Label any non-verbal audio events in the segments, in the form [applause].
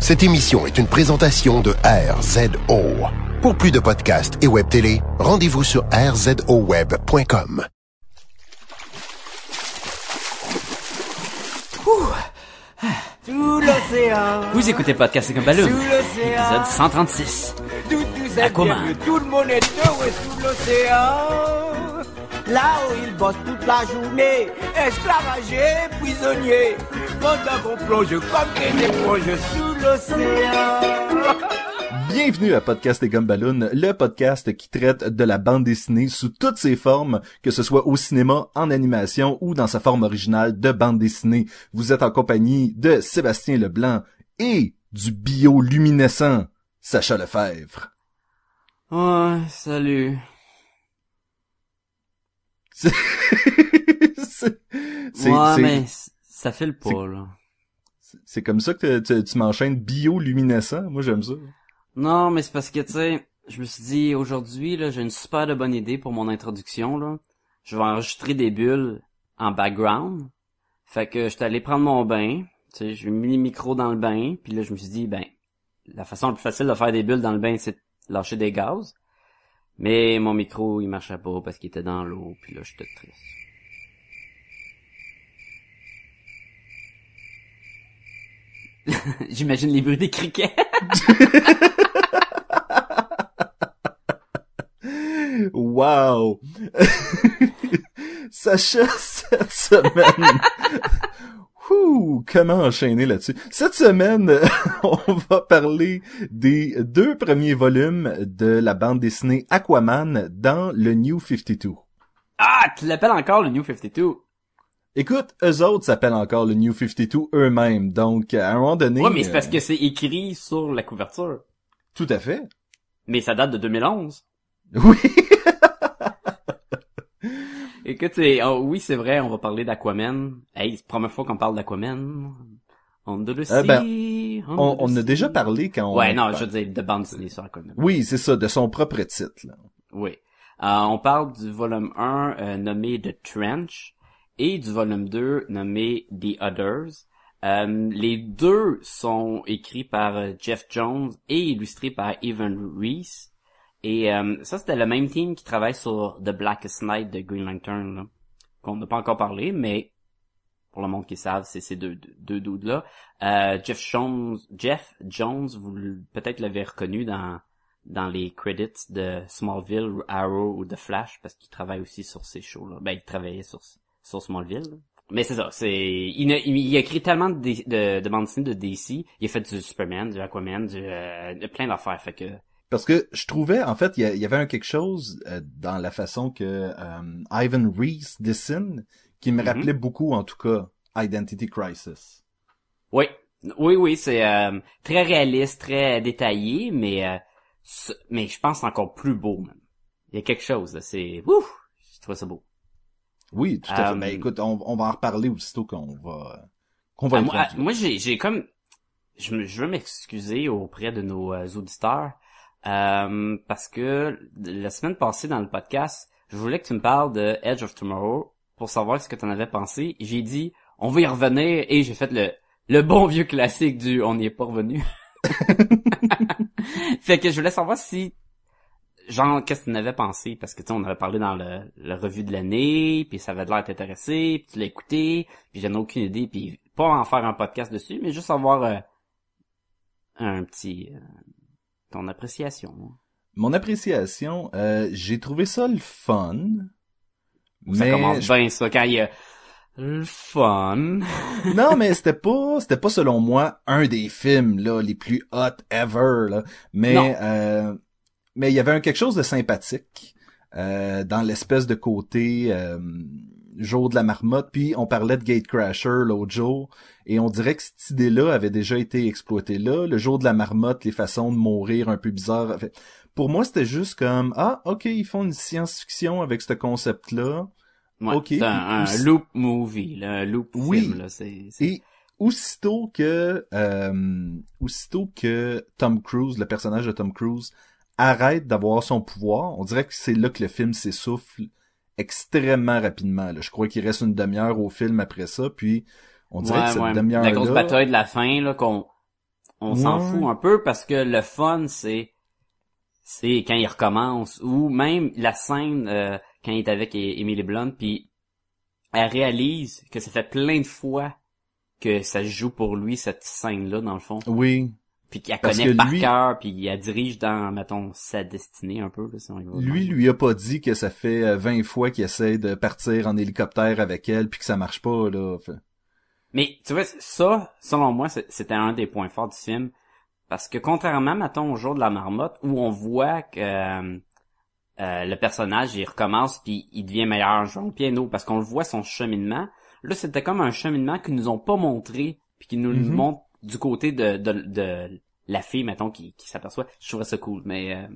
Cette émission est une présentation de RZO. Pour plus de podcasts et web télé, rendez-vous sur rzoweb.com. Sous l'océan. Vous écoutez Podcast comme Balloon, Sous l'océan. épisode 136. Tout, tout Aquaman. tout le monde est sous l'océan. Là où ils bossent toute la journée, esclavagés, prisonniers. Pendant qu'on plonge comme des éponges sous l'océan. [laughs] Bienvenue à Podcast et Gumballoon, le podcast qui traite de la bande dessinée sous toutes ses formes, que ce soit au cinéma, en animation ou dans sa forme originale de bande dessinée. Vous êtes en compagnie de Sébastien Leblanc et du bioluminescent Sacha Lefebvre. Ouais, salut. C'est... ouais, c'est- mais ça fait le pas, là. c'est comme ça que tu, tu m'enchaînes bioluminescent. Moi, j'aime ça. Non, mais c'est parce que, tu sais, je me suis dit, aujourd'hui, là, j'ai une super de bonne idée pour mon introduction, là. Je vais enregistrer des bulles en background. Fait que j'étais allé prendre mon bain. Tu sais, j'ai mis le micro dans le bain. Puis là, je me suis dit, ben, la façon la plus facile de faire des bulles dans le bain, c'est de lâcher des gaz. Mais mon micro, il marchait pas parce qu'il était dans l'eau. Puis là, j'étais triste. [laughs] J'imagine les bruits des criquets. [laughs] Wow! [laughs] Sacha, cette semaine... Ouh, comment enchaîner là-dessus? Cette semaine, [laughs] on va parler des deux premiers volumes de la bande dessinée Aquaman dans le New 52. Ah, tu l'appelles encore le New 52? Écoute, eux autres s'appellent encore le New 52 eux-mêmes, donc à un moment donné... Ouais, mais c'est parce euh, que c'est écrit sur la couverture. Tout à fait. Mais ça date de 2011. Oui! [laughs] Écoute, c'est, oh, oui, c'est vrai, on va parler d'Aquaman. Hey, c'est la première fois qu'on parle d'Aquaman. Under the Euh, sea. ben, under On, the on a déjà parlé quand on... Ouais, non, je veux dire, de bande dessinée sur Aquaman. Oui, c'est ça, de son propre titre. là. Oui. Euh, on parle du volume 1 euh, nommé The Trench et du volume 2 nommé The Others. Euh, les deux sont écrits par euh, Jeff Jones et illustrés par Evan Reese. Et euh, ça, c'était le même team qui travaille sur The Blackest Night de Green Lantern, qu'on n'a pas encore parlé, mais pour le monde qui savent, c'est ces deux, deux dudes-là. Euh, Jeff Jones, Jeff Jones, vous peut-être l'avez reconnu dans dans les credits de Smallville, Arrow ou The Flash, parce qu'il travaille aussi sur ces shows-là. Ben, il travaillait sur, sur Smallville. Mais c'est ça, c'est, il, ne- il a écrit tellement de, de, de bandes dessinées de DC, il a fait du Superman, du Aquaman, du, euh, plein d'affaires, fait que, Parce que je trouvais, en fait, il y, avait un quelque chose euh, dans la façon que euh, Ivan Reese dessine qui me Mhm. rappelait beaucoup, en tout cas, Identity Crisis. oui, oui, oui, c'est euh, très réaliste, très détaillé, mais, euh, mais je pense encore plus beau, même. Il y a quelque chose, c'est, ouf, je trouve ça beau. Oui, tout à fait. Euh, Ben, écoute, on, on va en reparler aussitôt qu'on va qu'on va Ah, moi, ah, moi, j'ai, j'ai comme, je, me- je veux m'excuser auprès de nos euh, auditeurs euh, parce que la semaine passée dans le podcast, je voulais que tu me parles de Edge of Tomorrow pour savoir ce que tu en avais pensé. J'ai dit, on va y revenir et j'ai fait le le bon vieux classique du on n'y est pas revenu. [laughs] fait que je voulais savoir si genre qu'est-ce que tu en avais pensé? Parce que tu sais on avait parlé dans le, la revue de l'année puis ça avait l'air t'intéresser puis tu l'as écouté puis j'en ai aucune idée puis pas en faire un podcast dessus mais juste avoir euh, un petit euh, ton appréciation Mon appréciation, euh, j'ai trouvé ça le fun. ça mais commence je- bien ça quand il y a le fun [laughs] non, mais c'était pas, c'était pas selon moi un des films là les plus hot ever là. Mais euh, mais il y avait un quelque chose de sympathique euh, dans l'espèce de côté euh, jour de la marmotte. Puis on parlait de Gatecrasher l'autre jour et on dirait que cette idée-là avait déjà été exploitée là. Le jour de la marmotte, les façons de mourir un peu bizarres. Pour moi, c'était juste comme ah ok ils font une science-fiction avec ce concept-là. Ouais, Ok. c'est un, loop movie là, un loop Oui. film là c'est- Et aussitôt que euh, aussitôt que Tom Cruise, le personnage de Tom Cruise, arrête d'avoir son pouvoir, on dirait que c'est là que le film s'essouffle extrêmement rapidement. là. Je crois qu'il reste une demi-heure au film après ça, puis on dirait Ouais, que cette ouais. demi-heure La grosse là, bataille de la fin, là, qu'on, on s'en Ouais. fout un peu parce que le fun, c'est c'est quand il recommence ou même la scène euh, quand il est avec Emily Blunt puis elle réalise que ça fait plein de fois que ça joue pour lui cette scène là dans le fond Oui. Puis qu'elle connaît par lui- cœur puis elle dirige dans mettons sa destinée un peu là, si on y va. Lui, lui a pas dit que ça fait euh, 20 fois qu'il essaie de partir en hélicoptère avec elle puis que ça marche pas, là. Fait- Mais tu vois, ça, selon moi, c'était un des points forts du film. Parce que contrairement, mettons, au jour de la marmotte, où on voit que euh, euh, le personnage, il recommence puis il devient meilleur joueur de piano, parce qu'on le voit son cheminement. Là, c'était comme un cheminement qu'ils nous ont pas montré, puis qu'ils nous le Mhm. montrent du côté de, de, de la fille, mettons, qui, qui s'aperçoit. Je trouverais ça cool, mais... euh,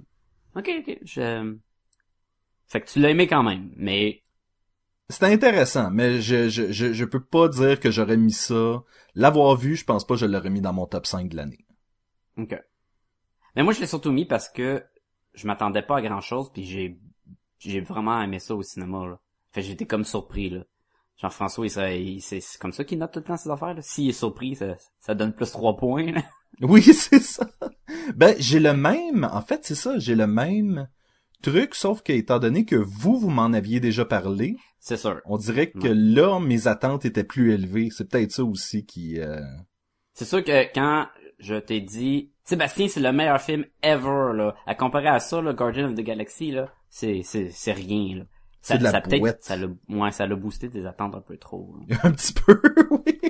ok, ok, je... Fait que tu l'as aimé quand même, mais... C'était intéressant, mais je, je, je, je peux pas dire que j'aurais mis ça. L'avoir vu, je pense pas que je l'aurais mis dans mon top 5 de l'année. Ok. Mais moi, je l'ai surtout mis parce que je m'attendais pas à grand chose, puis j'ai j'ai vraiment aimé ça au cinéma. Là. Fait j'étais comme surpris là. Jean-François, il, serait- il- c'est comme ça qu'il note tout le temps ses affaires. S'il est surpris, ça, ça donne plus trois points. Là. [laughs] Oui, [laughs] c'est ça. Ben, j'ai le même, en fait, c'est ça, j'ai le même truc, sauf que, étant donné que vous, vous m'en aviez déjà parlé, C'est sûr. on dirait que Ouais. là, mes attentes étaient plus élevées. C'est peut-être ça aussi qui... euh, C'est sûr que quand je t'ai dit Sébastien, c'est le meilleur film ever là, à comparer à ça, le Guardian of the Galaxy là, c'est c'est c'est rien là. C'est de la ça peut-être- bouette. ça l'a ouais, ça l'a boosté tes attentes un peu trop. là. [laughs] un petit peu, [laughs] oui.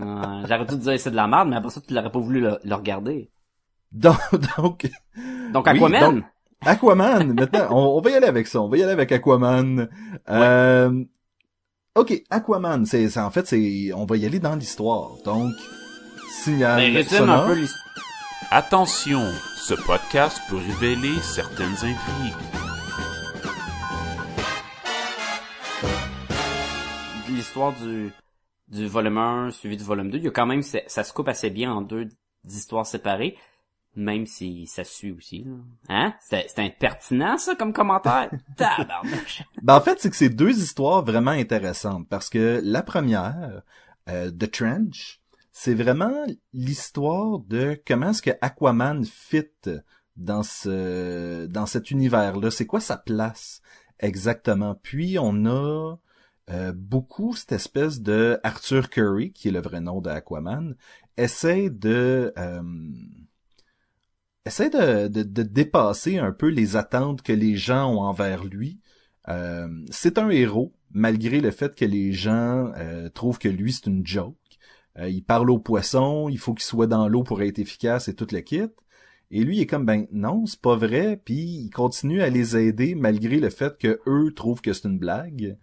Euh, J'aurais dû te dire c'est de la merde, mais après ça tu l'aurais pas voulu le, le regarder. Donc, donc Donc Oui, Aquaman? donc- Aquaman, maintenant, on, on va y aller avec ça. On va y aller avec Aquaman. Euh, ok, Aquaman, c'est c'est- en fait, c'est on va y aller dans l'histoire. Donc, signal résume sonore. un peu l'histoire. Attention, ce podcast peut révéler certaines intrigues. L'histoire du, du volume 1 suivi du volume 2. Il y a quand même, ça, ça se coupe assez bien en deux histoires séparées, même si ça suit aussi. Là. Hein? C'était impertinent, ça, comme commentaire? [laughs] Tabarnouche. Ben, en fait, c'est que c'est deux histoires vraiment intéressantes parce que la première, euh, The Trench, c'est vraiment l'histoire de comment est-ce que Aquaman fit dans ce dans cet univers-là. C'est quoi sa place exactement? Puis on a euh, beaucoup cette espèce de Arthur Curry, qui est le vrai nom de Aquaman, essaie de euh, essaie de, de, de dépasser un peu les attentes que les gens ont envers lui. Euh, c'est un héros, malgré le fait que les gens euh, trouvent que lui c'est une joke. Il parle aux poissons, il faut qu'il soit dans l'eau pour être efficace et tout le kit. Et lui est comme ben non, c'est pas vrai, puis il continue à les aider malgré le fait que eux trouvent que c'est une blague.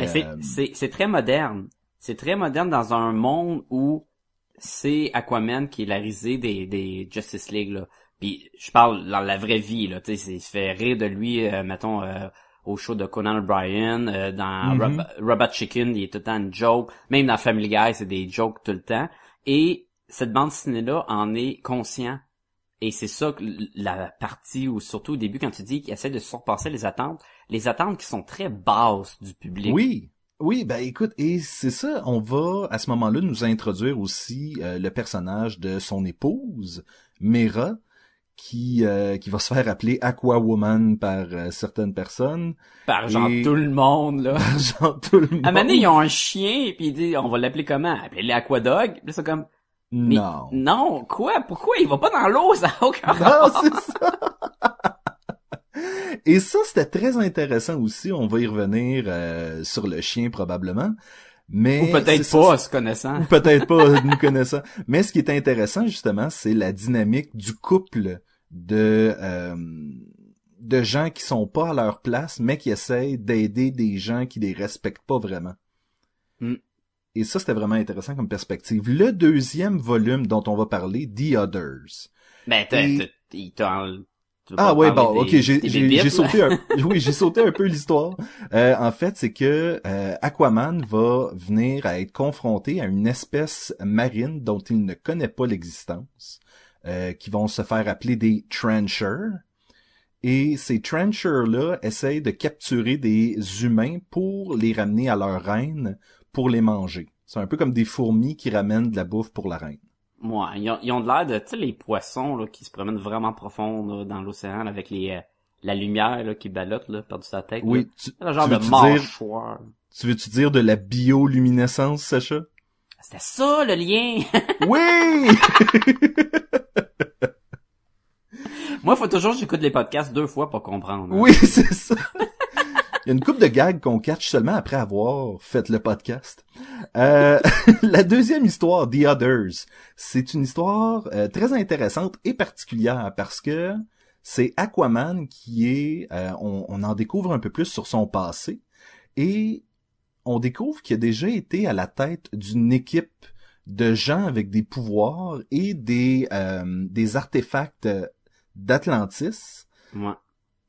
Mais c'est- euh, c'est c'est très moderne. C'est très moderne dans un monde où c'est Aquaman qui est la risée des, des Justice League. Là. Puis je parle dans la vraie vie. Là, tu sais, il se fait rire de lui, euh, mettons, euh, au show de Conan O'Brien, euh, dans Mhm. Rob- Robot Chicken, il est tout le temps une joke. Même dans Family Guy, c'est des jokes tout le temps. Et cette bande dessinée-là en est conscient. Et c'est ça la partie où, surtout au début, quand tu dis qu'il essaie de surpasser les attentes, les attentes qui sont très basses du public. Oui, oui, ben écoute, et c'est ça, on va à ce moment-là nous introduire aussi euh, le personnage de son épouse, Mera, qui euh, qui va se faire appeler Aquawoman par euh, certaines personnes. Par genre Et- tout le monde, là. [laughs] Genre tout le monde. À un moment donné, ils ont un chien, puis il dit, on va l'appeler comment? Appelez-le Aquadog. Puis c'est comme, mais Non. non, quoi? Pourquoi? Il va pas dans l'eau, ça a aucun Non, [laughs] c'est ça. Et ça, c'était très intéressant aussi. On va y revenir euh, sur le chien probablement. Mais Ou peut-être pas, se connaissant. Ou peut-être pas [laughs] nous connaissant. Mais ce qui est intéressant justement, c'est la dynamique du couple de euh, de gens qui sont pas à leur place, mais qui essayent d'aider des gens qui les respectent pas vraiment. Mm. Et ça, c'était vraiment intéressant comme perspective. Le deuxième volume dont on va parler, The Others. Ben, il Ah ouais, bon, ok, j'ai là? sauté un, [laughs] oui, j'ai sauté un peu l'histoire. Euh, en fait, c'est que euh, Aquaman va venir à être confronté à une espèce marine dont il ne connaît pas l'existence, euh, qui vont se faire appeler des trenchers. Et ces trenchers-là essayent de capturer des humains pour les ramener à leur reine pour les manger. C'est un peu comme des fourmis qui ramènent de la bouffe pour la reine. Moi, ils ont, ils ont de l'air de, tu sais, les poissons là, qui se promènent vraiment profond là, dans l'océan avec les euh, la lumière là, qui ballotte là, par-dessus sa tête. Oui, tu, C'est le genre tu de dire- tu veux-tu dire de la bioluminescence, Sacha? C'était ça le lien. [laughs] Oui! Moi, faut toujours que j'écoute les podcasts deux fois pour comprendre. hein. oui, c'est ça. [laughs] Il y a une coupe de gags qu'on catch seulement après avoir fait le podcast. Euh, [laughs] la deuxième histoire, The Others, c'est une histoire euh, très intéressante et particulière parce que c'est Aquaman qui est, euh, on, en découvre un peu plus sur son passé et on découvre qu'il a déjà été à la tête d'une équipe de gens avec des pouvoirs et des des artefacts d'Atlantis.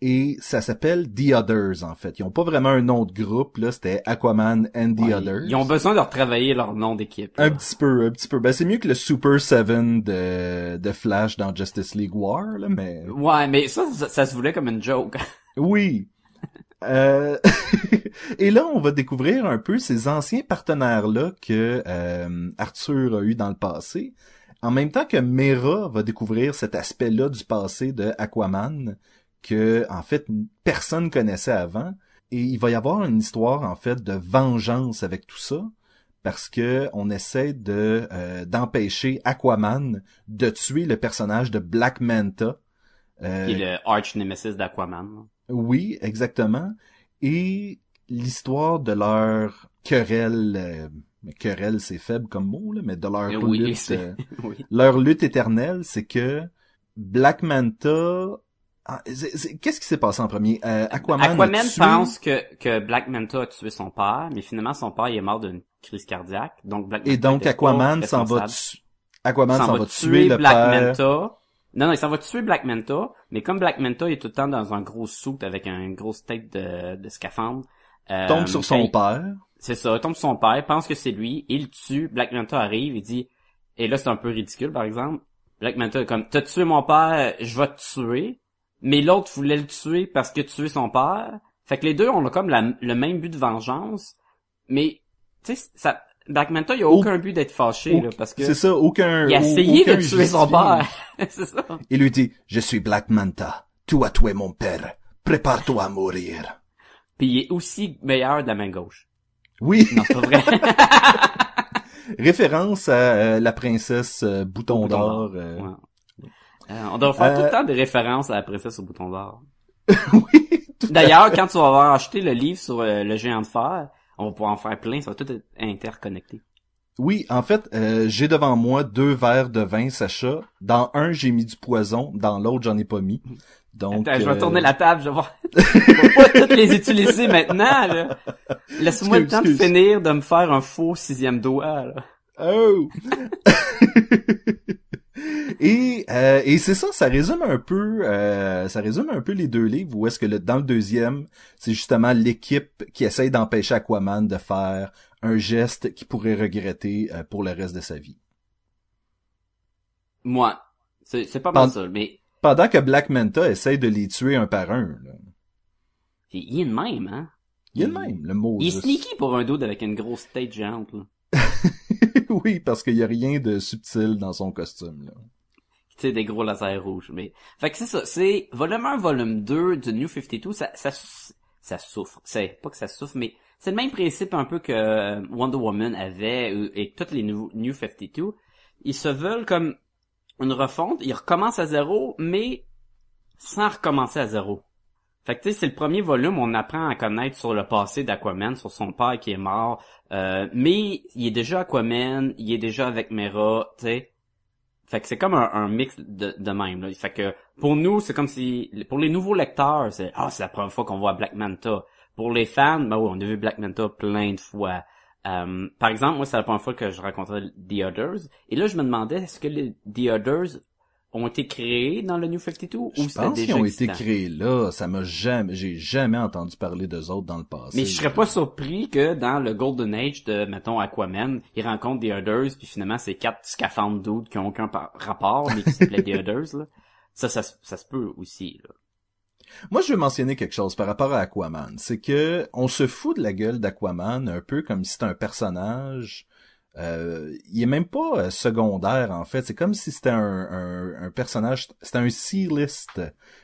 Et ça s'appelle The Others en fait. Ils ont pas vraiment un nom de groupe là, c'était Aquaman and the Ouais, Others. Ils ont besoin de retravailler leur nom d'équipe. un petit peu, un petit peu. Ben c'est mieux que le Super Seven de de Flash dans Justice League War là, mais Ouais, mais ça, ça, ça se voulait comme une joke. [laughs] oui. Euh, [laughs] et là, on va découvrir un peu ces anciens partenaires-là que euh, Arthur a eu dans le passé. En même temps que Mera va découvrir cet aspect-là du passé de Aquaman que, en fait, personne connaissait avant. Et il va y avoir une histoire, en fait, de vengeance avec tout ça. Parce que on essaie de euh, d'empêcher Aquaman de tuer le personnage de Black Manta. Euh, Qui est le arch nemesis d'Aquaman. oui, exactement. Et l'histoire de leur querelle, euh, mais querelle c'est faible comme mot, là, mais de leur lutte, euh, [laughs] oui. leur lutte éternelle, c'est que Black Manta, ah, qu'est-ce qui s'est passé en premier? Euh, Aquaman, tué- pense que, que Black Manta a tué son père, mais finalement son père il est mort d'une crise cardiaque. Donc Black et donc Aquaman s'en va, tu- Aquaman s'en va va tuer le Black père. Manta. Non, non, il s'en va tuer Black Manta, mais comme Black Manta est tout le temps dans un gros suit avec une grosse tête de, de scaphandre, euh, tombe sur son il- père. C'est ça, il tombe sur son père, pense que c'est lui, il tue, Black Manta arrive, il dit, et là c'est un peu ridicule par exemple, Black Manta est comme, t'as tué mon père, je vais te tuer, mais l'autre voulait le tuer parce que tuer son père, fait que les deux ont comme la- le même but de vengeance, mais, tu sais, ça, Black Manta, il a Au- aucun but d'être fâché, là, parce que C'est ça, aucun. il a essayé aucun de tuer son père, [laughs] c'est ça. Il lui dit, je suis Black Manta. Tu as tué mon père. Prépare-toi à mourir. Puis il est aussi meilleur de la main gauche. Oui, Non, c'est pas vrai. [laughs] référence à euh, la princesse euh, Bouton Bouton d'or. euh. Ouais. Euh, on doit faire tout Euh, le temps des références à la princesse au bouton d'or. [laughs] oui, tout D'ailleurs, quand tu vas avoir acheté le livre sur euh, le géant de fer, on va pouvoir en faire plein, ça va tout être interconnecté. Oui, en fait, euh, j'ai devant moi deux verres de vin, Sacha. Dans un, j'ai mis du poison. Dans l'autre, j'en ai pas mis. Donc, Attends, je vais euh, tourner la table, je vais voir. [laughs] Pas toutes les utiliser maintenant, là? Laisse-moi le temps de finir de me faire un faux sixième doigt, là. Oh! [laughs] et euh, et c'est ça, ça résume un peu, euh, ça résume un peu les deux livres. Où est-ce que le, dans le deuxième, c'est justement l'équipe qui essaye d'empêcher Aquaman de faire un geste qu'il pourrait regretter euh, pour le reste de sa vie. Moi. C'est, c'est pas mal Pend- ça, mais Pendant que Black Manta essaye de les tuer un par un. Là. il est le même, hein? Il a le même, le mot. Il est sneaky pour un dude avec une grosse tête géante, là. [laughs] oui, parce qu'il y a rien de subtil dans son costume. Là. tu des gros lasers rouges, mais... Fait que c'est ça, c'est volume 1, volume 2 du New 52, ça, ça, ça souffre. C'est pas que ça souffre, mais c'est le même principe un peu que euh, Wonder Woman avait euh, et tous les nouveaux New 52. Ils se veulent comme une refonte, ils recommencent à zéro, mais sans recommencer à zéro. Fait que tu sais, c'est le premier volume, on apprend à connaître sur le passé d'Aquaman, sur son père qui est mort, euh, mais il est déjà Aquaman, il est déjà avec Mera, tu sais. Fait que c'est comme un, un mix de, de même. Là. Fait que pour nous, c'est comme si pour les nouveaux lecteurs, c'est ah c'est la première fois qu'on voit Black Manta. Pour les fans, ben oui, on a vu Black Manta plein de fois. Euh, par exemple, moi c'est la première fois que je rencontrais The Others. Et là je me demandais est-ce que les The Others ont été créés dans le New 52 ou Je c'était pense qu'ils ont été créés là. Ça m'a jamais, j'ai jamais entendu parler d'eux autres dans le passé. Mais je serais pas surpris que dans le Golden Age de, mettons, Aquaman, ils rencontrent The Others, puis finalement, c'est quatre scaphandres dudes qui ont aucun rapport, mais qui s'appelaient The [laughs] Others, là. Ça, ça, se- ça se peut aussi, là. Moi, je veux mentionner quelque chose par rapport à Aquaman. C'est que on se fout de la gueule d'Aquaman un peu comme si c'était un personnage euh, il est même pas euh, secondaire en fait. C'est comme si c'était un, un, un personnage, c'était un C-list. Tu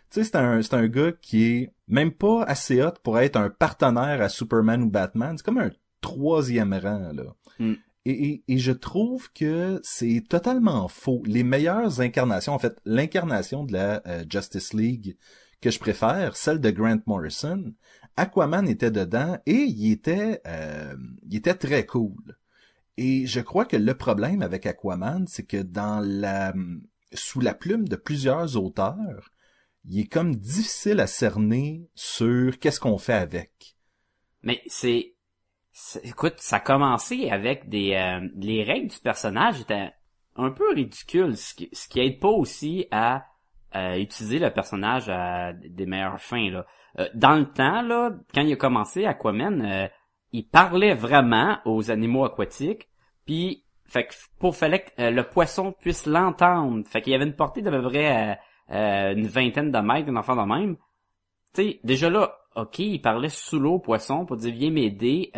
sais, c'est un, c'est un gars qui est même pas assez hot pour être un partenaire à Superman ou Batman. C'est comme un troisième rang là. Mm. Et, et, et je trouve que c'est totalement faux. Les meilleures incarnations, en fait, l'incarnation de la euh, Justice League que je préfère, celle de Grant Morrison, Aquaman était dedans et il était, euh, il était très cool. Et je crois que le problème avec Aquaman, c'est que dans la, sous la plume de plusieurs auteurs, il est comme difficile à cerner sur qu'est-ce qu'on fait avec. Mais c'est, écoute, ça a commencé avec des, euh, les règles du personnage étaient un peu ridicules, ce qui, ce aide pas aussi à euh, utiliser le personnage à des meilleures fins là. Euh, dans le temps là, quand il a commencé Aquaman, euh, il parlait vraiment aux animaux aquatiques, puis fait que pour fallait que euh, le poisson puisse l'entendre. Fait qu'il y avait une portée d'à peu près euh, euh, une vingtaine de mètres, un enfant de même. Tu déjà là, ok, il parlait sous l'eau au poisson pour dire viens m'aider.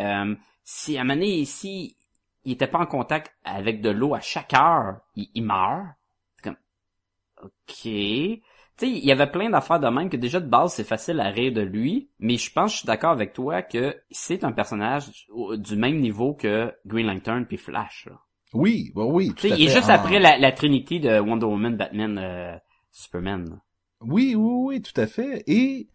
Si à un moment donné, ici, il était pas en contact avec de l'eau à chaque heure, il, il meurt. C'est comme OK. Tu sais, il y avait plein d'affaires de même que déjà de base c'est facile à rire de lui, mais je pense je suis d'accord avec toi que c'est un personnage du même niveau que Green Lantern puis Flash. là. Oui, oui, oui, tout à il est juste En- après la, la trinité de Wonder Woman, Batman, euh, Superman. là. Oui, oui, oui, tout à fait. Et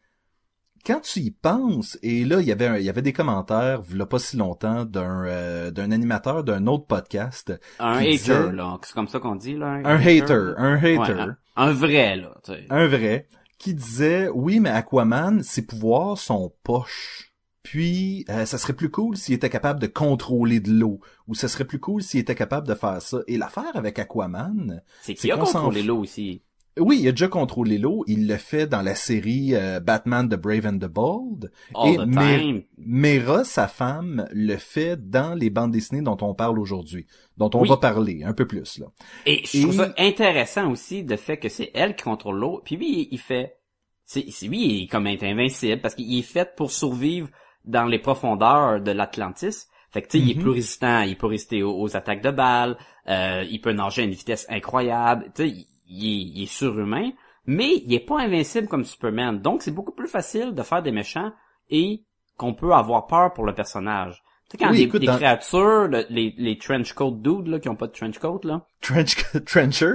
quand tu y penses, et là, il y avait un- il y avait des commentaires, il y a pas si longtemps, d'un euh, d'un animateur d'un autre podcast, Un hater, disait- là, c'est comme ça qu'on dit là. un hater, un hater, Ouais, un, vrai là. Tu sais. un vrai, qui disait, oui, mais Aquaman, ses pouvoirs sont poches. Puis, euh, ça serait plus cool s'il était capable de contrôler de l'eau, ou ça serait plus cool s'il était capable de faire ça. Et l'affaire avec Aquaman, C'est c'est qui a contrôlé l'eau aussi. Oui, il a déjà contrôlé l'eau, il le fait dans la série euh, Batman The Brave and the Bold, All Et the mais- time. Mera, sa femme, le fait dans les bandes dessinées dont on parle aujourd'hui, dont on Oui. va parler un peu plus là. Et je trouve ça intéressant aussi de fait que c'est elle qui contrôle l'eau. Puis lui, il- fait, c'est, lui, il est comme invincible parce qu'il est fait pour survivre dans les profondeurs de l'Atlantis. Fait que tu sais, il est Mhm. plus résistant, il peut résister aux, aux attaques de balles, euh, il peut nager à une vitesse incroyable. Tu sais, il, il est, il est surhumain, mais il est pas invincible comme Superman. Donc c'est beaucoup plus facile de faire des méchants et qu'on peut avoir peur pour le personnage. Tu sais, quand Oui, des, écoute, des dans- créatures, le- les, les trench coat dudes là, qui ont pas de trench coat là, Trench [laughs] Trencher,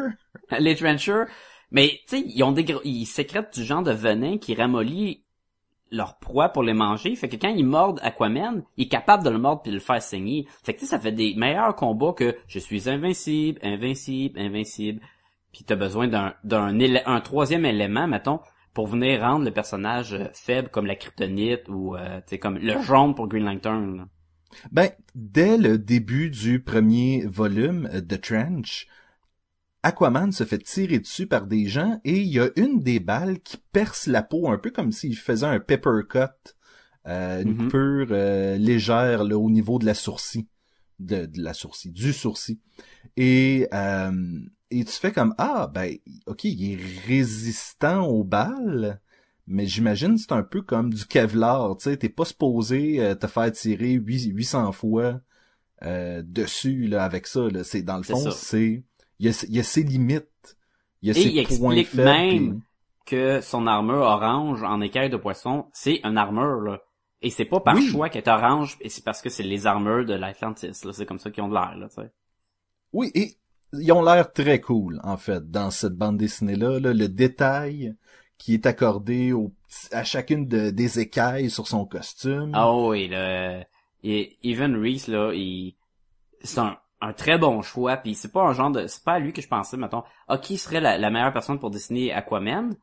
les trenchers, mais tu sais, ils ont des ils sécrètent du genre de venin qui ramollit leur proie pour les manger. Fait que quand ils mordent Aquaman, il est capable de le mordre puis de le faire saigner. Fait que tu sais, ça fait des meilleurs combats que je suis invincible, invincible, invincible. Puis t'as besoin d'un d'un un troisième élément, mettons, pour venir rendre le personnage euh, faible comme la kryptonite ou euh, comme le jaune pour Green Lantern. là. Ben, dès le début du premier volume euh, de Trench, Aquaman se fait tirer dessus par des gens et il y a une des balles qui perce la peau un peu comme s'il faisait un pepper cut, euh, une coupure euh, légère là, au niveau de la sourcil, de, de la sourcil, du sourcil. Et euh, et tu fais comme ah ben ok il est résistant aux balles. Mais j'imagine c'est un peu comme du Kevlar, tu sais, t'es pas supposé euh, te faire tirer 8, 800 fois euh, dessus là avec ça. Là. C'est dans le fond, c'est il y a, il y a ses limites, il y a Et ses il points explique faibles. même que son armure orange en écaille de poisson, c'est une armure, là. Et c'est pas par Oui. choix qu'elle est orange, et c'est parce que c'est les armures de l'Atlantis, là. C'est comme ça qu'ils ont de l'air, là, tu sais. Oui, et ils ont l'air très cool en fait dans cette bande dessinée là, le détail qui est accordé à chacune de- des écailles sur son costume. Ah oui, là. Et Evan Reese, là, il, c'est un, très bon choix, puis c'est pas un genre de, c'est pas à lui que je pensais, mettons, ah, qui serait la, la meilleure personne pour dessiner Aquaman?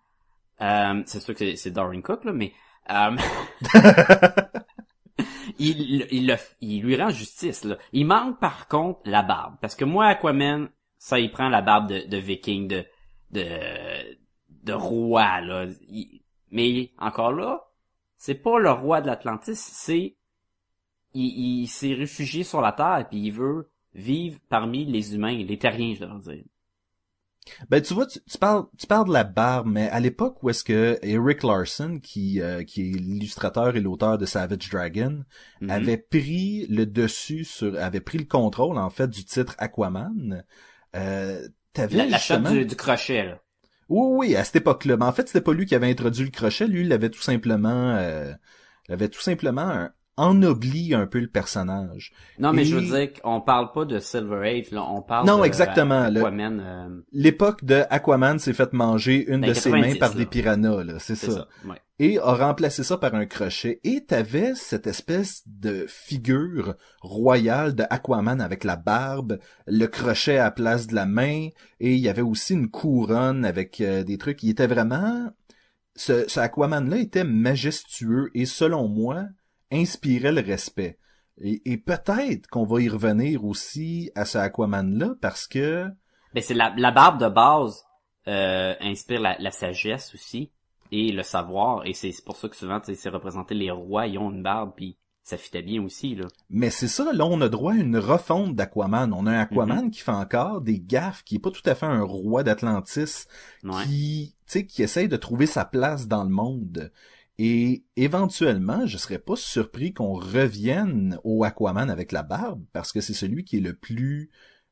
Euh, c'est sûr que c'est- Darren Cook, là, mais, euh, [laughs] il, il, le- il lui rend justice, là. Il manque, par contre, la barbe. Parce que moi, Aquaman, ça, il prend la barbe de, de viking, de, de, de roi, là. Il- mais, encore là, c'est pas le roi de l'Atlantis, c'est, il, il s'est réfugié sur la Terre, puis il veut vivre parmi les humains, les terriens, je devrais dire. Ben tu vois, tu, tu parles, tu parles de la barbe, mais à l'époque où est-ce que Eric Larson, qui euh, qui est l'illustrateur et l'auteur de Savage Dragon, Mhm. avait pris le dessus sur, avait pris le contrôle en fait du titre Aquaman. Euh, T'avais La, la justement... du, du crochet, là. Oui, oui, à cette époque-là. Mais en fait, c'était pas lui qui avait introduit le crochet. Lui, il avait tout simplement, euh, il avait tout simplement un- ennobli un peu le personnage. Non, mais Et- je veux dire qu'on parle pas de Silver Age, là. On parle Non, de exactement, le- Aquaman, euh, L'époque de Aquaman s'est fait manger une de ses 90, mains par là. des piranhas, là. C'est c'est ça. ça. Ouais. Et a remplacé ça par un crochet. Et t'avais cette espèce de figure royale de Aquaman avec la barbe, le crochet à la place de la main, et il y avait aussi une couronne avec euh, des trucs. Il était vraiment... Ce, Aquaman-là était majestueux et selon moi, inspirait le respect. Et, peut-être qu'on va y revenir aussi à ce Aquaman-là parce que... Ben, c'est la, barbe de base, euh, inspire la sagesse aussi, et le savoir, et c'est pour ça que souvent, c'est représenté les rois, ils ont une barbe, puis ça fitait bien aussi, là. Mais c'est ça, là, on a droit à une refonte d'Aquaman. On a un Aquaman qui fait encore des gaffes, qui est pas tout à fait un roi d'Atlantis, Ouais. qui, tu sais, qui essaye de trouver sa place dans le monde. Et éventuellement, je serais pas surpris qu'on revienne au Aquaman avec la barbe, parce que c'est celui qui est le plus,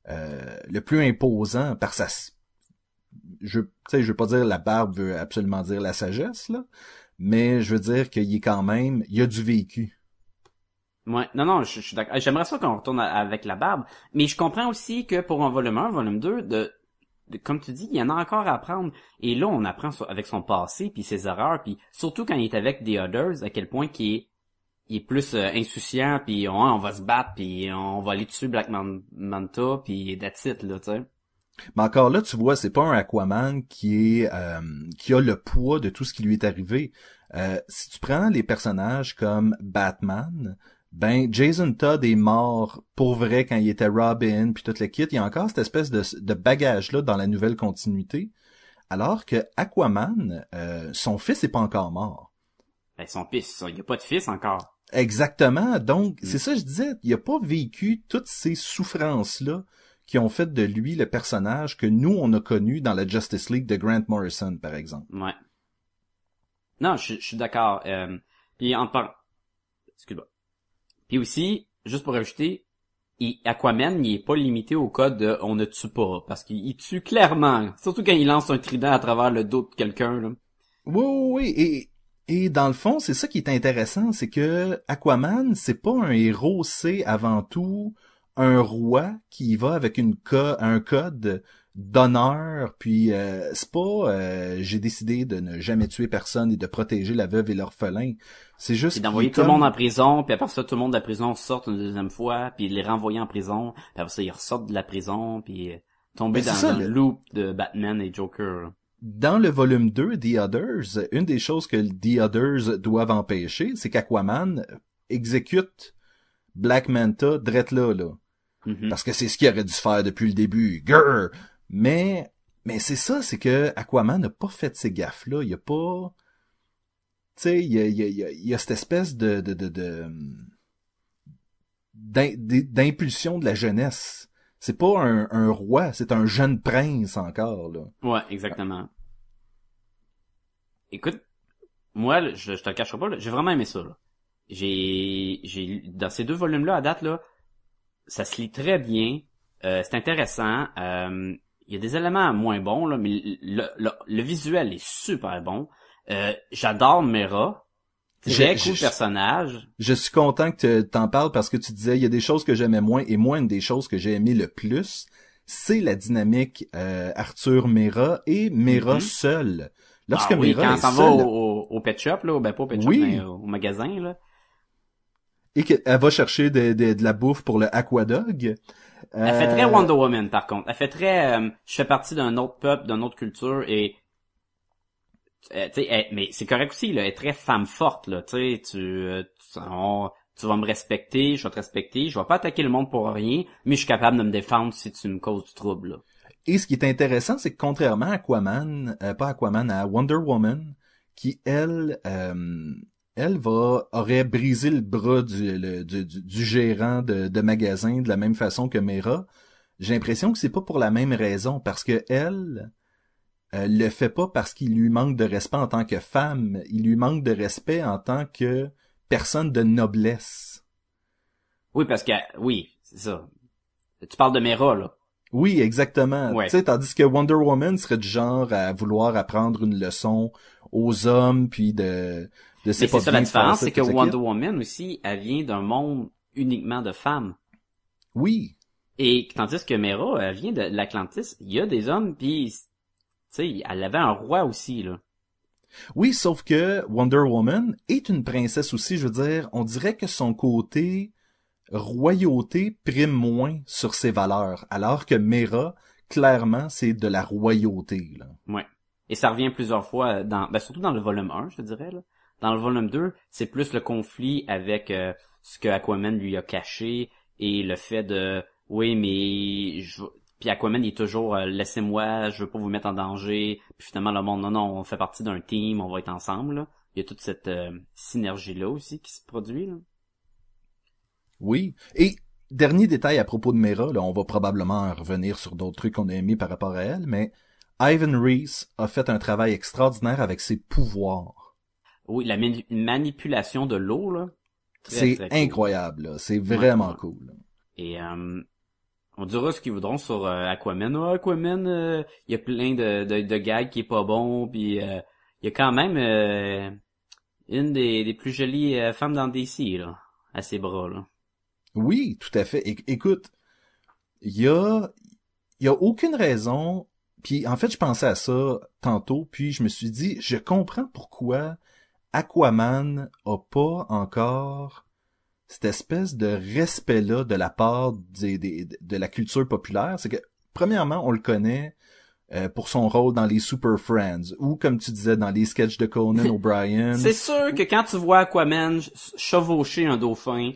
euh, le plus imposant par sa, je, sais, je veux pas dire la barbe veut absolument dire la sagesse, là, mais je veux dire qu'il est quand même, il a du vécu. Ouais, non, non, je, suis d'accord. J'aimerais ça qu'on retourne avec la barbe, mais je comprends aussi que pour un volume 1, volume 2, de, comme tu dis, il y en a encore à apprendre. Et là, on apprend avec son passé, puis ses erreurs, puis surtout quand il est avec The Others, à quel point qu'il est, il est plus euh, insouciant, puis on, va se battre, puis on va aller dessus Black Man- Manta, puis that's là, tu sais. Mais encore là, tu vois, c'est pas un Aquaman qui est euh, qui a le poids de tout ce qui lui est arrivé. Euh, si tu prends les personnages comme Batman, ben Jason Todd est mort pour vrai quand il était Robin puis toute le kit. Il y a encore cette espèce de, de bagage là dans la nouvelle continuité. Alors que Aquaman, euh, son fils est pas encore mort. Ben, son fils, il n'y a pas de fils encore. Exactement. Donc, Mm. c'est ça que je disais. Il a pas vécu toutes ces souffrances-là qui ont fait de lui le personnage que nous, on a connu dans la Justice League de Grant Morrison, par exemple. Ouais. Non, je, je suis d'accord. Euh, puis en par... Excuse-moi. Puis aussi, juste pour ajouter, il- Aquaman, il est pas limité au code de on ne tue pas, parce qu'il il tue clairement, surtout quand il lance un trident à travers le dos de quelqu'un. là. Oui, oui, oui. Et, et dans le fond, c'est ça qui est intéressant, c'est que Aquaman, c'est pas un héros, c'est avant tout un roi qui va avec une co un code d'honneur, puis euh, c'est pas euh, j'ai décidé de ne jamais tuer personne et de protéger la veuve et l'orphelin. C'est juste Puis d'envoyer tout le monde en prison, puis après ça, tout le monde de la prison sort une deuxième fois, puis les renvoyer en prison, puis après ça, ils ressortent de la prison, puis euh, tomber Ben, dans, ça, dans le- loop de Batman et Joker. Dans le volume 2, The Others, une des choses que The Others doivent empêcher, c'est qu'Aquaman exécute Black Manta drette là, là. Mhm. Parce que c'est ce qu'il aurait dû faire depuis le début. Grrr! Mais, mais c'est ça, c'est que Aquaman n'a pas fait ces gaffes-là. Il a pas, tu sais, il y a, il y, a, il y a- il y a cette espèce de, de, de, de d'im- d'impulsion de la jeunesse. C'est pas un, un roi, c'est un jeune prince encore, là. Ouais, exactement. Écoute, moi, je, je te le cacherai pas, j'ai vraiment aimé ça. là. J'ai, j'ai, dans ces deux volumes-là, à date, là, ça se lit très bien. Euh, c'est intéressant. Euh, Il y a des éléments moins bons, là, mais le, le, le visuel est super bon. Euh, j'adore Mera. Je- cool je- personnage. Je suis content que tu t'en parles parce que tu disais il y a des choses que j'aimais moins et moi une des choses que j'ai aimé le plus, c'est la dynamique euh, Arthur Mera et Mera Mhm. seul. Lorsque ah oui, Mera quand est on s'en va seule au, au, au pet shop, là, ben pas au pet shop, Oui. mais au magasin, là. Et qu'elle va chercher de, de, de la bouffe pour le Aquadog. Elle fait très Wonder Woman, par contre. Elle fait très, euh, je fais partie d'un autre peuple, d'une autre culture, et, euh, tu sais, elle- mais c'est correct aussi, là, elle est très femme forte, là, tu tu, euh, tu, on- tu vas me respecter, je vais te respecter, je vais pas attaquer le monde pour rien, mais je suis capable de me défendre si tu me causes du trouble, là. Et ce qui est intéressant, c'est que contrairement à Aquaman, euh, pas Aquaman, à Wonder Woman, qui elle, euh, elle va aurait brisé le bras du, le- du, du- du gérant de, de magasin de la même façon que Mera. j'ai l'impression que c'est pas pour la même raison, parce que elle euh, le fait pas parce qu'il lui manque de respect en tant que femme, il lui manque de respect en tant que personne de noblesse. Oui, parce que, oui, c'est ça. Tu parles de Mera, là. Oui, exactement. Ouais. Tu sais, tandis que Wonder Woman serait du genre à vouloir apprendre une leçon aux hommes, puis de... de c'est pas ça la différence, c'est que Wonder. Woman aussi, elle vient d'un monde uniquement de femmes. Oui, Et tandis que Mera, elle vient de l'Atlantis, il y a des hommes, puis tu sais, elle avait un roi aussi, là. Oui, sauf que Wonder Woman est une princesse aussi, je veux dire, on dirait que son côté royauté prime moins sur ses valeurs, alors que Mera, clairement, c'est de la royauté. Là. Ouais. Et ça revient plusieurs fois dans, ben surtout dans le volume 1, je dirais, là. Dans le volume 2, c'est plus le conflit avec euh, ce que Aquaman lui a caché et le fait de, oui, mais je... puis Aquaman il est toujours, euh, laissez-moi, je veux pas vous mettre en danger. Puis finalement le monde, non, non, on fait partie d'un team, on va être ensemble. là. Il y a toute cette euh, synergie là aussi qui se produit. Là. Oui. Et dernier détail à propos de Mera, là, on va probablement revenir sur d'autres trucs qu'on a aimés par rapport à elle, mais Ivan Reese a fait un travail extraordinaire avec ses pouvoirs. Oui, la mani- manipulation de l'eau là. C'est cool. incroyable, là. c'est vraiment ouais. cool. Et euh, on dira ce qu'ils voudront sur euh, Aquaman. Aquaman, euh, il y a plein de, de, de gags qui est pas bon, puis il y a quand même une des, des plus jolies femmes dans DC là, à ses bras là. Oui, tout à fait. É- écoute, il y a, il y a aucune raison. Puis en fait, je pensais à ça tantôt, puis je me suis dit, je comprends pourquoi Aquaman a pas encore cette espèce de respect-là de la part des, des- de la culture populaire. C'est que, premièrement, on le connaît euh, pour son rôle dans les Super Friends, ou comme tu disais, dans les sketchs de Conan [laughs] O'Brien. C'est sûr que quand tu vois Aquaman ch- chevaucher un dauphin,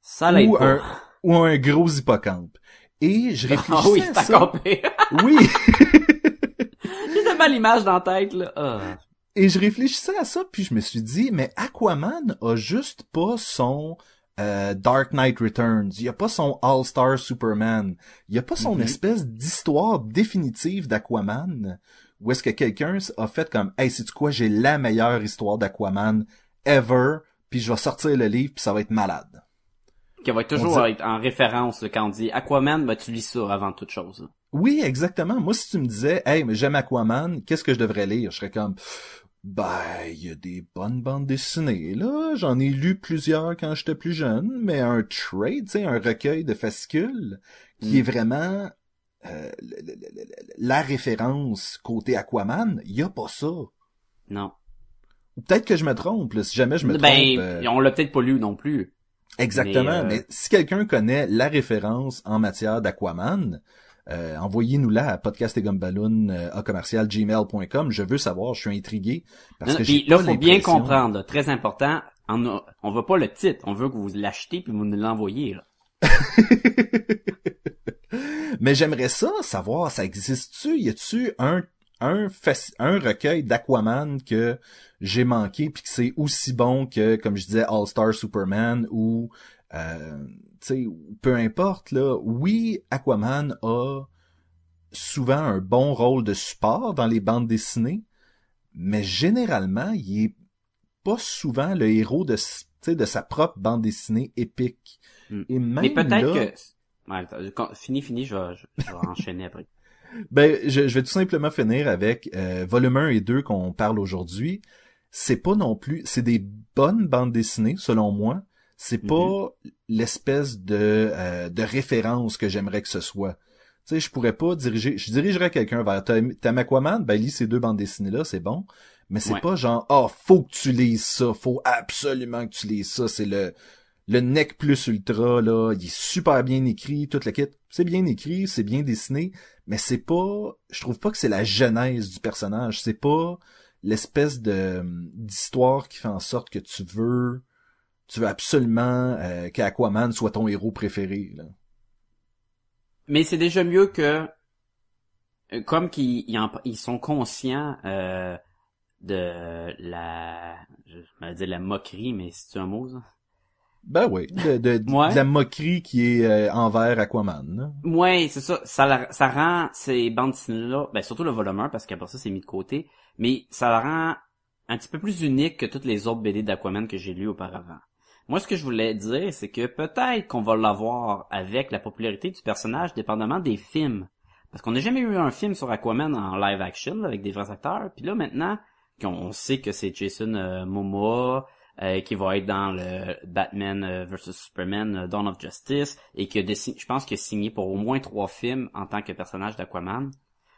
ça l'aide ou pas. un, [laughs] ou un gros hippocampe. Et je réfléchissais Ah oui, à c'est ça. Oui, [laughs] J'ai tellement l'image dans la tête là. Ah. Et je réfléchissais à ça, puis je me suis dit, mais Aquaman a juste pas son euh, Dark Knight Returns, il y a pas son All-Star Superman, il y a pas son Mhm. espèce d'histoire définitive d'Aquaman, où est-ce que quelqu'un a fait comme, hey, c'est quoi, j'ai la meilleure histoire d'Aquaman ever, puis je vais sortir le livre, puis ça va être malade. Qui va toujours dit- être en référence quand on dit Aquaman, ben tu lis ça avant toute chose. Oui, exactement. Moi, si tu me disais, hey, mais j'aime Aquaman, qu'est-ce que je devrais lire? Je serais comme, ben, il y a des bonnes bandes dessinées, là. J'en ai lu plusieurs quand j'étais plus jeune, mais un trade, tu sais, un recueil de fascicules, qui Mm. est vraiment euh, la référence côté Aquaman, il y a pas ça. Non. Peut-être que je me trompe, là, si jamais je me ben, trompe. euh, on l'a peut-être pas lu non plus. Exactement. Mais, Mais, euh, si quelqu'un connaît la référence en matière d'Aquaman, euh, envoyez-nous-la à podcast et gumballoon, euh, à commercial gmail.com. Je veux savoir, je suis intrigué. Parce Non, que puis là, faut bien comprendre, là, très important, on, on veut pas le titre, on veut que vous l'achetez puis vous nous l'envoyez. [laughs] Mais j'aimerais ça savoir, ça existe-tu? Y a-tu un un, un recueil d'Aquaman que j'ai manqué puis que c'est aussi bon que, comme je disais, All Star Superman ou euh, sais, peu importe là. Oui, Aquaman a souvent un bon rôle de support dans les bandes dessinées, mais généralement, il est pas souvent le héros de sa propre bande dessinée épique. Hmm. Et même Mais peut-être là- que... Ouais, fini, fini, je vais, je, je vais enchaîner après. [laughs] Ben, je, je vais tout simplement finir avec euh, volume 1 et 2 qu'on parle aujourd'hui. C'est pas non plus, c'est des bonnes bandes dessinées selon moi. C'est pas l'espèce de euh, de référence que j'aimerais que ce soit. Tu sais, je pourrais pas diriger, je dirigerais quelqu'un vers t'aimes Aquaman, ben lis ces deux bandes dessinées là, c'est bon. Mais c'est Ouais. pas genre ah faut que tu lises ça, faut absolument que tu lises ça, c'est le le nec plus ultra là, il est super bien écrit, toute la kit. C'est bien écrit, c'est bien dessiné, mais c'est pas je trouve pas que c'est la genèse du personnage, c'est pas l'espèce de d'histoire qui fait en sorte que tu veux tu veux absolument euh, qu'Aquaman soit ton héros préféré là. Mais c'est déjà mieux que... euh, Comme qu'ils ils sont conscients euh, de la... Je vais dire la moquerie, mais c'est un mot, ça? Ben oui, de, de, [laughs] de la moquerie qui est euh, envers Aquaman. là. Ouais, c'est ça. Ça, ça rend ces bandes dessinées-là, ben surtout le volume 1, parce qu'après ça, c'est mis de côté, mais ça la rend un petit peu plus unique que toutes les autres BD d'Aquaman que j'ai lues auparavant. Moi, ce que je voulais dire, c'est que peut-être qu'on va l'avoir avec la popularité du personnage, dépendamment des films. Parce qu'on n'a jamais eu un film sur Aquaman en live action, là, avec des vrais acteurs. Puis là, maintenant, qu'on on sait que c'est Jason euh, Momoa, euh, qui va être dans le Batman euh, vs Superman Dawn of Justice et que je pense qu'il a signé pour au moins trois films en tant que personnage d'Aquaman.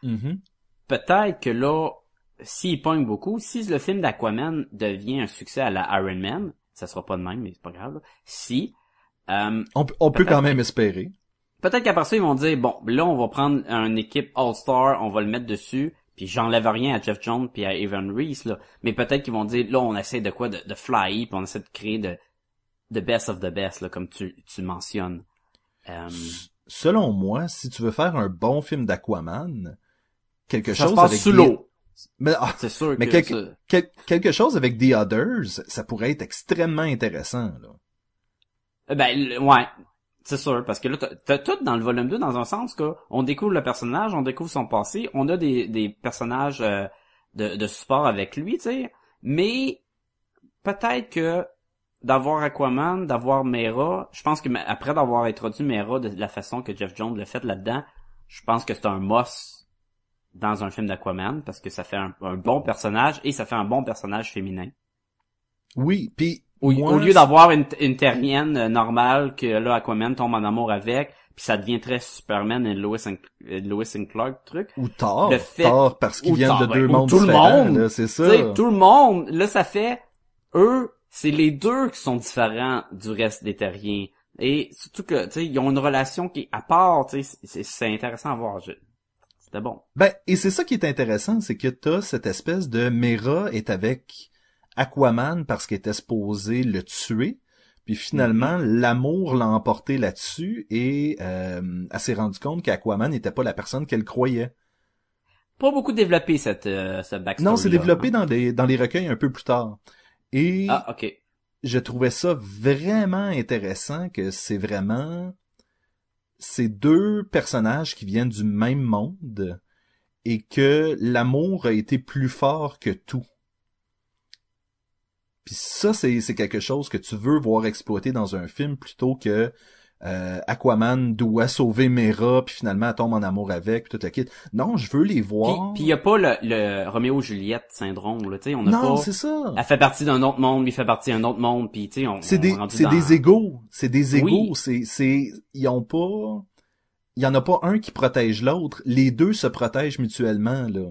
Mhm. Peut-être que là, s'il pogne beaucoup, si le film d'Aquaman devient un succès à la Iron Man, ça sera pas de même, mais c'est pas grave. là. Si, euh, On, peut- on peut quand même espérer. peut-être qu'après ça ils vont dire bon, là on va prendre une équipe All-Star, on va le mettre dessus, puis j'enlève rien à Jeff Jones puis à Evan Reese là, mais peut-être qu'ils vont dire là on essaie de quoi? De, de fly, puis on essaie de créer de the best of the best là comme tu tu mentionnes. Euh, Selon moi, si tu veux faire un bon film d'Aquaman, quelque ça se chose passe avec sous l'eau, Mais, ah, c'est sûr mais que quelque- ça- quel- quelque chose avec The Others, ça pourrait être extrêmement intéressant. Là. Euh, Ben, ouais. C'est sûr, parce que là, t'as- tout dans le volume 2, dans un sens que on découvre le personnage, on découvre son passé, on a des, des personnages euh, de, de support avec lui, tu sais, mais peut-être que d'avoir Aquaman, d'avoir Mera, je pense que après d'avoir introduit Mera de la façon que Jeff Jones l'a fait là-dedans, je pense que c'est un must dans un film d'Aquaman, parce que ça fait un, un bon personnage, et ça fait un bon personnage féminin. Oui, puis Au, lieu d'avoir une, une terrienne euh, normale que là Aquaman tombe en amour avec, puis ça devient très Superman et Lois and, Lois and Clark truc. ou Thor, le fait- Thor parce qu'ils viennent de ouais, deux mondes tout le monde. c'est ça. tout le monde, là ça fait eux, c'est les deux qui sont différents du reste des terriens. Et surtout que tu sais, ils ont une relation qui est à part, tu sais, c'est- c'est intéressant à voir. Je- C'était bon. Ben, et c'est ça qui est intéressant, c'est que t'as cette espèce de Mera est avec Aquaman parce qu'il était supposé le tuer, puis finalement Mm-hmm. l'amour l'a emporté là-dessus et euh, elle s'est rendu compte qu'Aquaman n'était pas la personne qu'elle croyait. Pas beaucoup développé cette euh, ce backstory. Non, c'est développé dans les dans les recueils un peu plus tard. Et Ah, ok. je trouvais ça vraiment intéressant que c'est vraiment ces deux personnages qui viennent du même monde et que l'amour a été plus fort que tout. Puis ça, c'est, c'est quelque chose que tu veux voir exploité dans un film plutôt que euh, Aquaman doit sauver Mera, puis finalement elle tombe en amour avec, puis tout le kit. Non, je veux les voir. puis y a pas le, le Roméo Juliette syndrome là, tu sais, on a non, pas c'est ça. elle fait partie d'un autre monde, lui fait partie d'un autre monde, puis tu sais, on, C'est des, c'est dans- des égaux. C'est des égaux. Oui. C'est, c'est, ils ont pas, il y en a pas un qui protège l'autre. Les deux se protègent mutuellement, là.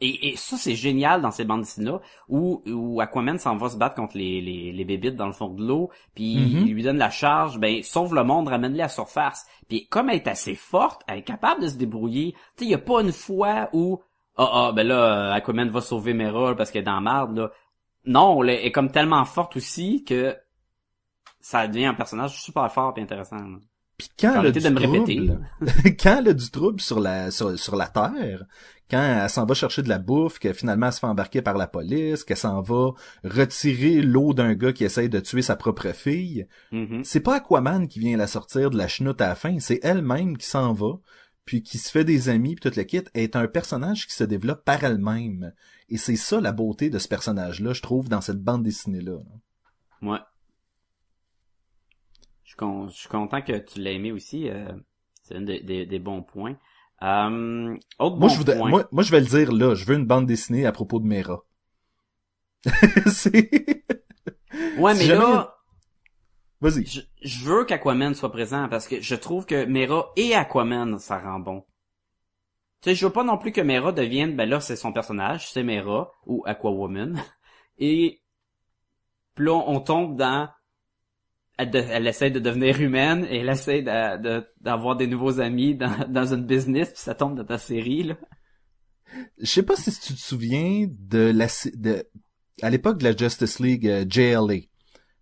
Et, et ça, c'est génial dans ces bandes dessinées-là, où, où Aquaman s'en va se battre contre les, les, les bébites dans le fond de l'eau, puis Mhm. il lui donne la charge, ben, sauve le monde, ramène-les à la surface. Puis comme elle est assez forte, elle est capable de se débrouiller. Tu sais, il y a pas une fois où, ah, ah, ben là, Aquaman va sauver Mera parce qu'elle est dans la marde, là. Non, elle est comme tellement forte aussi que ça devient un personnage super fort et intéressant. là. Puis quand elle a Arrêtez du de me trouble, [laughs] quand elle a du trouble sur la sur, sur la terre, quand elle s'en va chercher de la bouffe, que finalement elle se fait embarquer par la police, qu'elle s'en va retirer l'eau d'un gars qui essaye de tuer sa propre fille, Mhm. c'est pas Aquaman qui vient la sortir de la chenoute à la fin, c'est elle-même qui s'en va, puis qui se fait des amis, puis toute la kit, est un personnage qui se développe par elle-même. Et c'est ça la beauté de ce personnage-là, je trouve, dans cette bande dessinée-là. Ouais. Je suis, con- je suis content que tu l'aies aimé aussi. euh, c'est un des, des, des bons points. Euh, autre Moi, bon je voudrais- point. moi, moi, je vais le dire là, je veux une bande dessinée à propos de Mera. [laughs] c'est... ouais, si mais jamais- là, Vas-y. je, je veux qu'Aquaman soit présent parce que je trouve que Mera et Aquaman, ça rend bon. Tu sais, je veux pas non plus que Mera devienne, ben là, c'est son personnage, c'est Mera, ou Aquawoman. [laughs] Et, puis là, on tombe dans, elle, de- elle essaie de devenir humaine et elle essaie de- de- d'avoir des nouveaux amis dans, dans une business puis ça tombe dans ta série, là. Je sais pas si tu te souviens de la de à l'époque de la Justice League euh, JLA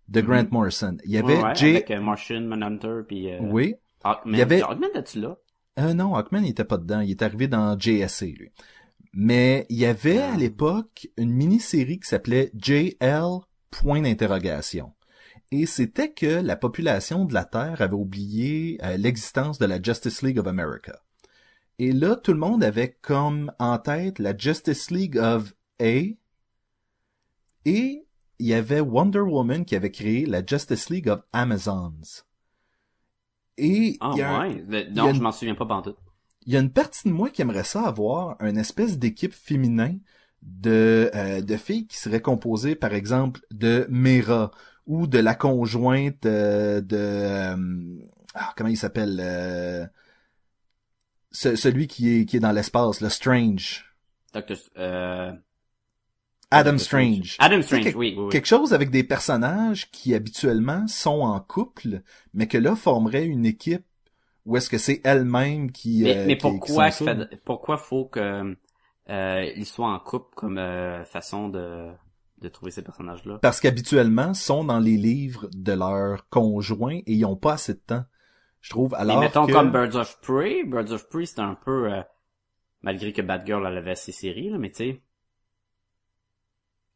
de Grant Mhm. Morrison. Il y avait Ouais, ouais, J avec euh, Martian Manhunter puis euh, Oui. Hawkman. Il y avait- Hawkman, es-tu là? Euh, non, Hawkman il était pas dedans, il est arrivé dans JSA lui. Mais il y avait Ah. à l'époque une mini-série qui s'appelait JL point d'interrogation. Et c'était que la population de la Terre avait oublié euh, l'existence de la Justice League of America. Et là, tout le monde avait comme en tête la Justice League of A. Et il y avait Wonder Woman qui avait créé la Justice League of Amazons. Et Ah il y a un- ouais? Le- non, une- je m'en souviens pas pantoute. il y a une partie de moi qui aimerait ça avoir une espèce d'équipe féminin de euh, de filles qui serait composée par exemple de Mera ou de la conjointe euh, de euh, ah, comment il s'appelle euh, ce- celui qui est qui est dans l'espace le Strange. Doctor, euh, Adam Strange. Adam Strange, que- oui, oui, oui. quelque chose avec des personnages qui habituellement sont en couple mais que là formeraient une équipe où est-ce que c'est elle-même qui Mais, euh, mais qui- pourquoi, qui fait- pourquoi faut que euh, ils soient en couple comme euh, façon de, de trouver ces personnages-là? Parce qu'habituellement, sont dans les livres de leurs conjoints et ils ont pas assez de temps. Je trouve, alors mais mettons que... comme Birds of Prey, Birds of Prey c'est un peu euh, malgré que Batgirl elle avait ses séries là, mais tu sais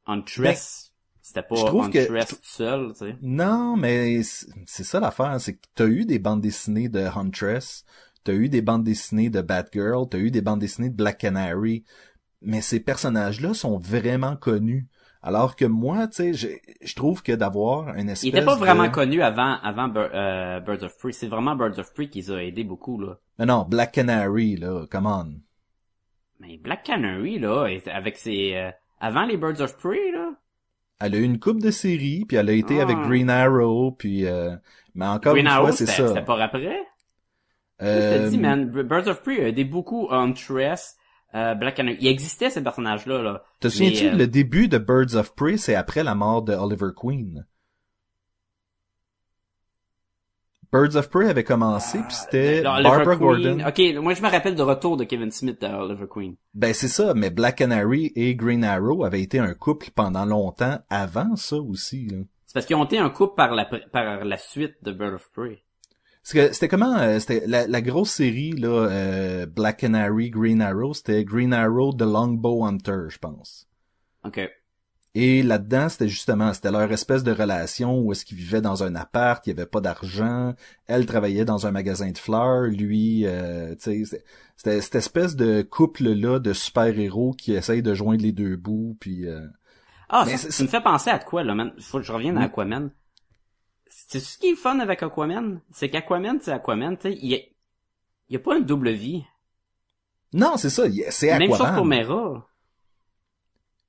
Huntress, c'était pas Ben, je trouve que- seule, tu sais. Non, mais c'est c'est ça l'affaire, c'est que t'as eu des bandes dessinées de Huntress, t'as eu des bandes dessinées de Batgirl, t'as eu des bandes dessinées de Black Canary, mais ces personnages-là sont vraiment connus. Alors que moi, tu sais, je, je trouve que d'avoir une espèce Il était pas vraiment de... connu avant avant Bir- euh, Birds of Prey, c'est vraiment Birds of Prey qui les a aidés beaucoup là. Mais non, Black Canary, là, come on. Mais Black Canary là, avec ses euh, avant les Birds of Prey là, Elle a eu une coupe de séries, puis elle a été Ah. avec Green Arrow, puis... euh, Mais encore Green une Arrow fois, c'est c'était ça. c'était pas après? Je Euh, te dis man, Birds of Prey a aidé beaucoup Huntress, euh, Black Canary. Il existait ces personnages là. Te souviens-tu, euh, le début de Birds of Prey, c'est après la mort de Oliver Queen? Birds of Prey avait commencé, puis c'était non, Oliver Barbara Queen- Gordon. Ok, moi je me rappelle du retour de Kevin Smith à Oliver Queen. Ben c'est ça, mais Black Canary et Green Arrow avaient été un couple pendant longtemps avant ça aussi. Là. C'est parce qu'ils ont été un couple par la par la suite de Birds of Prey. C'était comment euh, c'était la, la grosse série là euh, Black Canary Green Arrow c'était Green Arrow The Longbow Hunter je pense Ok. et là-dedans c'était justement c'était leur espèce de relation où est-ce qu'ils vivaient dans un appart il y avait pas d'argent elle travaillait dans un magasin de fleurs lui euh, tu sais c'était cette espèce de couple là de super héros qui essayent de joindre les deux bouts puis euh, Ah, ça, ça me fait penser à quoi, là, man? Faut que je revienne à Oui. Aquaman. C'est ce qui est fun avec Aquaman? C'est qu'Aquaman, c'est Aquaman, tu sais, il y a, il y a pas une double vie. non c'est ça c'est Même chose Aquaman pour Mera.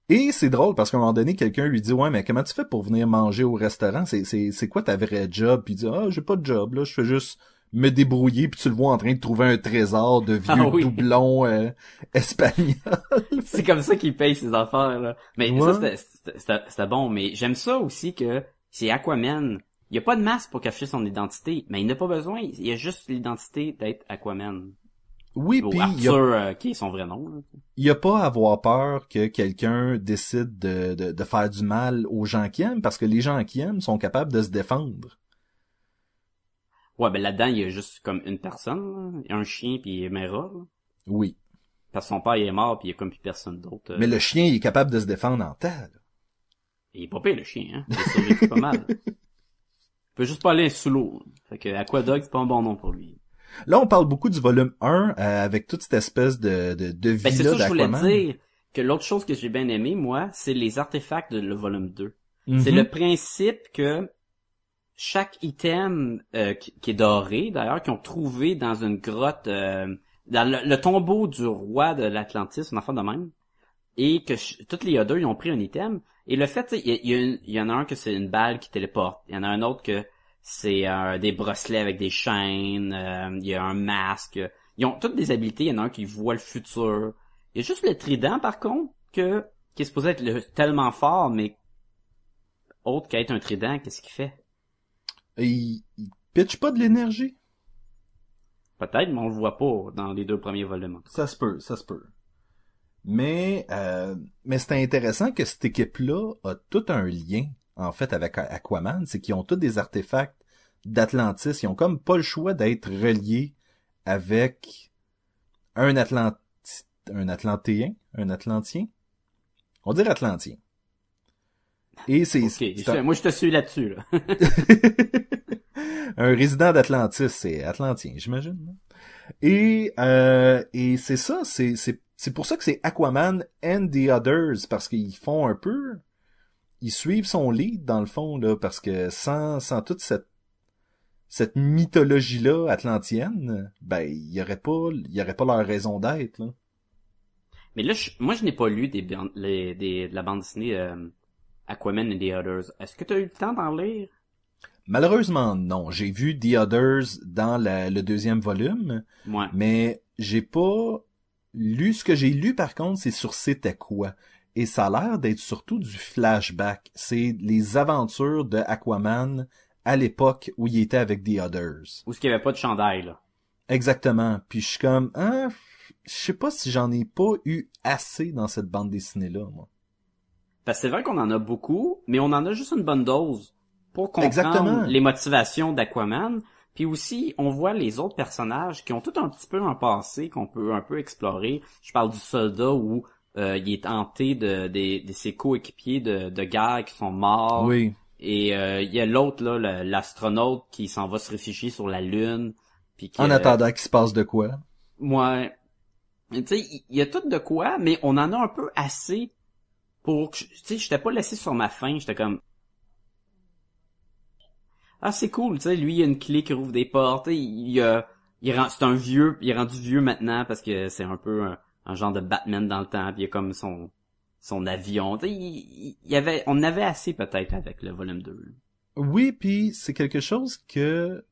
Et c'est drôle parce qu'à un moment donné, quelqu'un lui dit ouais mais comment tu fais pour venir manger au restaurant? C'est c'est c'est quoi ta vraie job Puis il dit ah j'ai pas de job là, je fais juste me débrouiller puis tu le vois en train de trouver un trésor de vieux [laughs] Ah oui. doublons euh, espagnols. C'est comme ça qu'il paye ses affaires, là. Mais Ouais. ça, c'était- c'était c'était- c'était bon. Mais j'aime ça aussi que c'est Aquaman. Il y a pas de masque pour cacher son identité. Mais il n'a pas besoin. Il y a juste l'identité d'être Aquaman. Oui Ou puis Arthur, a, euh, qui est son vrai nom, là. il y a pas à avoir peur que quelqu'un décide de, de de faire du mal aux gens qui aiment parce que les gens qui aiment sont capables de se défendre. Ouais, ben là-dedans, il y a juste comme une personne, là. un chien puis Mera, là. Oui, Parce que son père il est mort puis il y a comme plus personne d'autre. euh. mais le chien il est capable de se défendre en là. Il est pas pire le chien, hein. Il pas mal. [laughs] Il peut juste pas aller sous l'eau. Fait que Aquadog, c'est pas un bon nom pour lui. Là, on parle beaucoup du volume 1 euh, avec toute cette espèce de, de, de Ben c'est ça que je voulais dire. Que l'autre chose que j'ai bien aimé, moi, c'est les artefacts de le volume 2. Mhm. C'est le principe que chaque item euh, qui, qui est doré, d'ailleurs, qu'ils ont trouvé dans une grotte, euh, dans le, le tombeau du roi de l'Atlantis, une affaire de même, et que ch- toutes les others, ils ont pris un item, et le fait, il y, en a un que c'est une balle qui téléporte, il y en a un autre que c'est euh, des bracelets avec des chaînes, euh, il y a un masque, ils ont toutes des habiletés, il y en a un qui voit le futur. Il y a juste le trident, par contre, que qui est supposé être le- tellement fort, mais autre qu'être un trident, qu'est-ce qu'il fait? Il, il pitch pas de l'énergie. Peut-être, mais on le voit pas dans les deux premiers volumes. Ça se peut, ça se peut. Mais euh, mais c'est intéressant que cette équipe-là a tout un lien en fait avec Aquaman, c'est qu'ils ont tous des artefacts d'Atlantis, ils ont comme pas le choix d'être reliés avec un Atlanti un Atlantéen, un Atlantien. On dirait Atlantien. Et c'est Ok, c'est je- un, moi je te suis là-dessus, là. [laughs] un résident d'Atlantis, c'est atlantien, j'imagine. Et euh, et c'est ça, c'est c'est c'est pour ça que c'est Aquaman and the Others parce qu'ils font un peu ils suivent son lead dans le fond là parce que sans sans toute cette cette mythologie là atlantienne, ben il y aurait pas il y aurait pas leur raison d'être là. Mais là, je- moi je n'ai pas lu des, les, des, de la bande dessinée euh, Aquaman and the Others. Est-ce que tu as eu le temps d'en lire? Malheureusement non, j'ai vu The Others dans la- le deuxième volume, Ouais. mais j'ai pas lu ce que j'ai lu par contre, c'est sur C'était quoi et ça a l'air d'être surtout du flashback, c'est les aventures de Aquaman à l'époque où il était avec The Others. Ou est-ce qu'il n'y avait pas de chandail, là? Exactement. Puis je suis comme hein, je sais pas si j'en ai pas eu assez dans cette bande dessinée là moi. Parce que c'est vrai qu'on en a beaucoup, mais on en a juste une bonne dose pour comprendre Exactement. les motivations d'Aquaman. Puis aussi, on voit les autres personnages qui ont tout un petit peu un passé qu'on peut un peu explorer. Je parle du soldat où euh, il est hanté de, des- de ses coéquipiers de, de guerre qui sont morts. Oui. Et euh, il y a l'autre, là, l'astronaute qui s'en va se réfugier sur la Lune. Puis que, En attendant qu'il se passe de quoi? Ouais. Tu sais, il y, a tout de quoi, mais on en a un peu assez pour que, je- tu sais, j'étais pas laissé sur ma faim, j'étais comme, ah, c'est cool, tu sais, lui, il a une clé qui rouvre des portes, sais, il, a- il c'est un vieux, il est rendu vieux maintenant parce que c'est un peu un, genre de Batman dans le temps, puis il a comme son, son avion, tu sais, il, avait, on avait assez peut-être avec le volume 2. là. Oui, puis c'est quelque chose que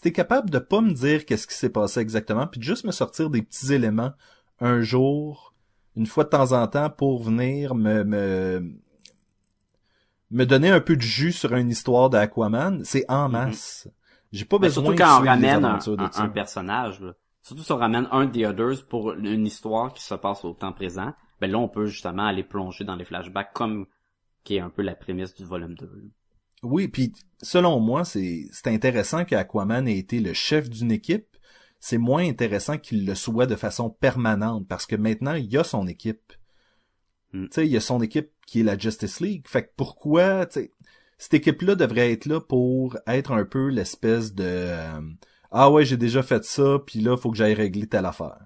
t'es capable de pas me dire qu'est-ce qui s'est passé exactement, puis de juste me sortir des petits éléments un jour, une fois de temps en temps, pour venir me me me donner un peu de jus sur une histoire d'Aquaman, c'est en masse. J'ai pas Mais besoin surtout de quand on ramène un, de personnage, là. Surtout si on ramène un des Others pour une histoire qui se passe au temps présent, ben là on peut justement aller plonger dans les flashbacks comme qui est un peu la prémisse du volume 2. là. Oui, puis selon moi, c'est c'est intéressant qu'Aquaman ait été le chef d'une équipe. C'est moins intéressant qu'il le soit de façon permanente parce que maintenant il y a son équipe. Mm. Tu sais, il y a son équipe qui est la Justice League. Fait que pourquoi, tu sais, cette équipe-là devrait être là pour être un peu l'espèce de euh, ah ouais j'ai déjà fait ça puis là faut que j'aille régler telle affaire.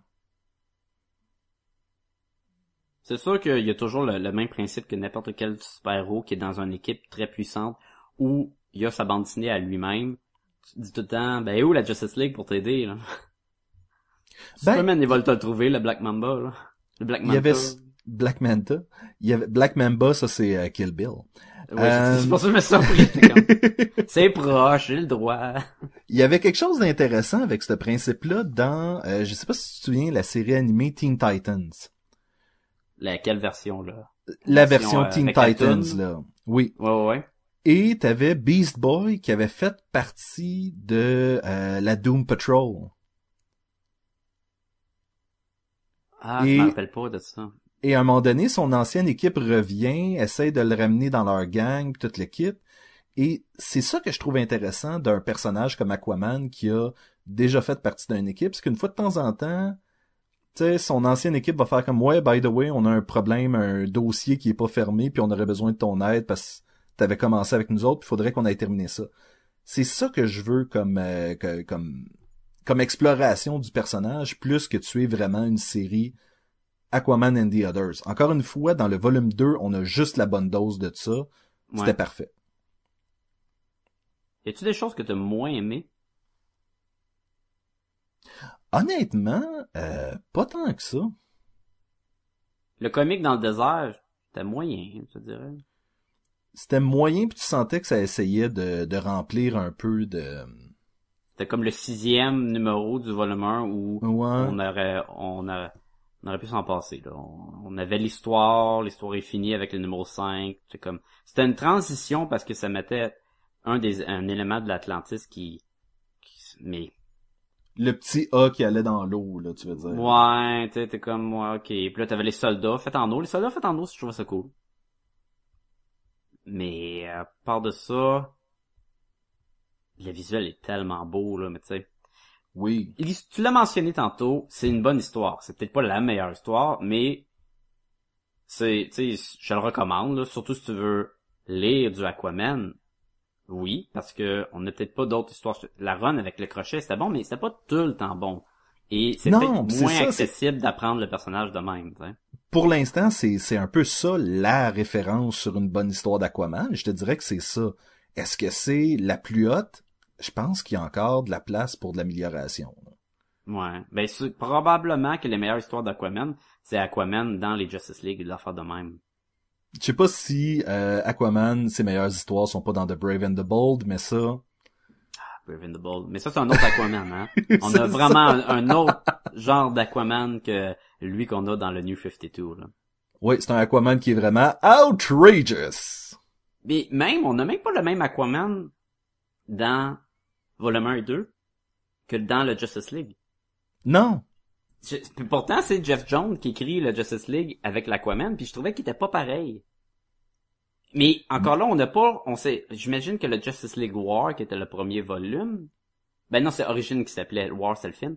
C'est sûr qu'il y a toujours le, le même principe que n'importe quel super-héros qui est dans une équipe très puissante où il a sa bande dessinée à lui-même. Tu te dis tout le temps, ben où la Justice League pour t'aider, là? Ben- Superman, ils veulent te le trouver, le Black Mamba, là. Le Black Il Manta. y avait s- Black Manta, il y avait Black Mamba, ça c'est euh, Kill Bill. Ouais, Euh, c'est pour ça que je me suis surpris. j'étais comme, [laughs] C'est proche, j'ai le droit. Il y avait quelque chose d'intéressant avec ce principe-là dans, euh, je sais pas si tu te souviens, la série animée Teen Titans. Laquelle version, là? La Version, version euh, Teen Titans, là. Oui. Ouais, ouais, ouais. Et t'avais Beast Boy qui avait fait partie de euh, la Doom Patrol. Ah, Et- je me rappelle pas de ça. Et à un moment donné, son ancienne équipe revient, essaie de le ramener dans leur gang, toute l'équipe. Et c'est ça que je trouve intéressant d'un personnage comme Aquaman qui a déjà fait partie d'une équipe, c'est qu'une fois de temps en temps, tu sais, son ancienne équipe va faire comme ouais, by the way, on a un problème, un dossier qui est pas fermé, puis on aurait besoin de ton aide parce que t'avais commencé avec nous autres, il faudrait qu'on aille terminer ça. C'est ça que je veux comme euh, comme comme exploration du personnage, plus que tu es vraiment une série Aquaman and the Others. Encore une fois, dans le volume 2, on a juste la bonne dose de ça. C'était Ouais. parfait. Y a-tu des choses que t'as moins aimées? Honnêtement, euh, pas tant que ça. Le comique dans le désert, c'était moyen, je dirais. C'était moyen, puis tu sentais que ça essayait de, de remplir un peu de... C'était comme le sixième numéro du volume 1 où Ouais. on aurait, on aurait, on aurait pu s'en passer, là. On, on avait l'histoire, l'histoire est finie avec le numéro 5. C'est comme, c'était une transition parce que ça mettait un des, un élément de l'Atlantis qui, qui- mais, Le petit A qui allait dans l'eau, là, tu veux dire. ouais, tu t'es comme, ouais, ok. Puis là, t'avais les soldats faits en eau. Les soldats faits en eau, je trouvais ça cool. Mais, à part de ça, le visuel est tellement beau, là, mais tu sais. Oui. Il- Tu l'as mentionné tantôt, c'est une bonne histoire. C'est peut-être pas la meilleure histoire, mais c'est, tu sais, je le recommande, là, surtout si tu veux lire du Aquaman, oui, parce que on n'a peut-être pas d'autres histoires. La run avec le crochet, c'était bon, mais c'était pas tout le temps bon. Et c'est moins ça, accessible d'apprendre le personnage de même. Pour l'instant, c'est un peu ça la référence sur une bonne histoire d'Aquaman. Je te dirais que c'est ça. Est-ce que c'est la plus haute? Je pense qu'il y a encore de la place pour de l'amélioration. Ouais. Ben c'est probablement que les meilleures histoires d'Aquaman, c'est Aquaman dans les Justice League et l'affaire de même. Je sais pas si euh, Aquaman, ses meilleures histoires sont pas dans The Brave and the Bold, mais ça, Brave and the Bold. Mais ça, c'est un autre Aquaman, hein. [laughs] On a vraiment un, un autre genre d'Aquaman que lui qu'on a dans le New 52, là. oui, c'est un Aquaman qui est vraiment outrageous. Mais même, on n'a même pas le même Aquaman dans Volume 1 et 2 que dans le Justice League. Non. Je- pourtant, c'est Jeff Jones qui écrit le Justice League avec l'Aquaman, puis je trouvais qu'il était pas pareil. Mais encore là, on n'a pas, on sait, j'imagine que le Justice League War, qui était le premier volume, ben non, c'est Origin qui s'appelait War, c'est le film,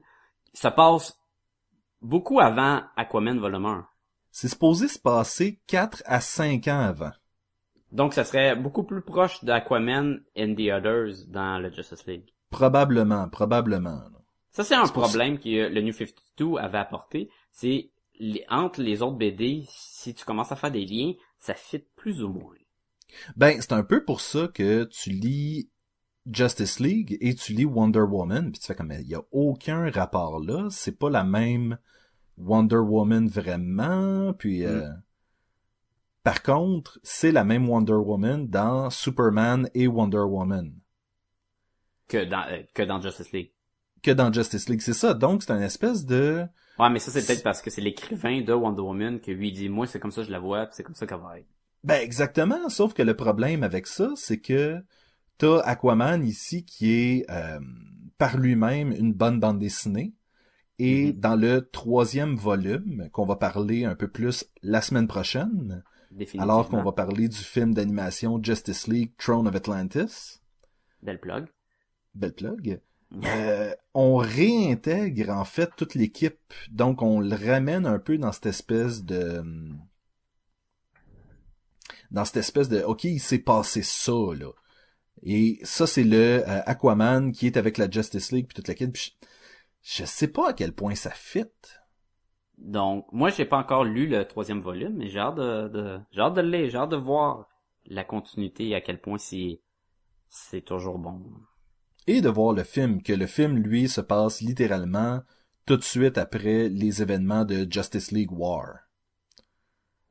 ça passe beaucoup avant Aquaman volume 1. C'est supposé se passer 4 à 5 ans avant. Donc, ça serait beaucoup plus proche d'Aquaman and the Others dans le Justice League. Probablement, probablement. Ça, c'est un problème que euh, le New 52 avait apporté. C'est les- entre les autres BD, si tu commences à faire des liens, ça fit plus ou moins. Ben, c'est un peu pour ça que tu lis Justice League et tu lis Wonder Woman, puis tu fais comme, il y a aucun rapport là, c'est pas la même Wonder Woman vraiment, puis euh, par contre, c'est la même Wonder Woman dans Superman et Wonder Woman que dans euh, que dans Justice League. que dans Justice League, c'est ça. Donc c'est une espèce de Ouais, mais ça c'est peut-être parce que c'est l'écrivain de Wonder Woman que lui dit moi c'est comme ça que je la vois, c'est comme ça qu'elle va être. Ben exactement, sauf que le problème avec ça, c'est que t'as Aquaman ici qui est euh, par lui-même une bonne bande dessinée. Et Mhm. dans le troisième volume, qu'on va parler un peu plus la semaine prochaine. Alors qu'on va parler du film d'animation Justice League Throne of Atlantis, Belle plug. belle plug, [laughs] euh, on réintègre en fait toute l'équipe. Donc on le ramène un peu dans cette espèce de dans cette espèce de OK, il s'est passé ça là. Et ça c'est le euh, Aquaman qui est avec la Justice League puis toute. Puis je, je sais pas à quel point ça fit. Donc, moi j'ai pas encore lu le troisième volume, mais j'ai hâte de, de j'ai hâte de le lire, j'ai hâte de voir la continuité et à quel point c'est c'est toujours bon. Et de voir le film, que le film lui se passe littéralement tout de suite après les événements de Justice League War.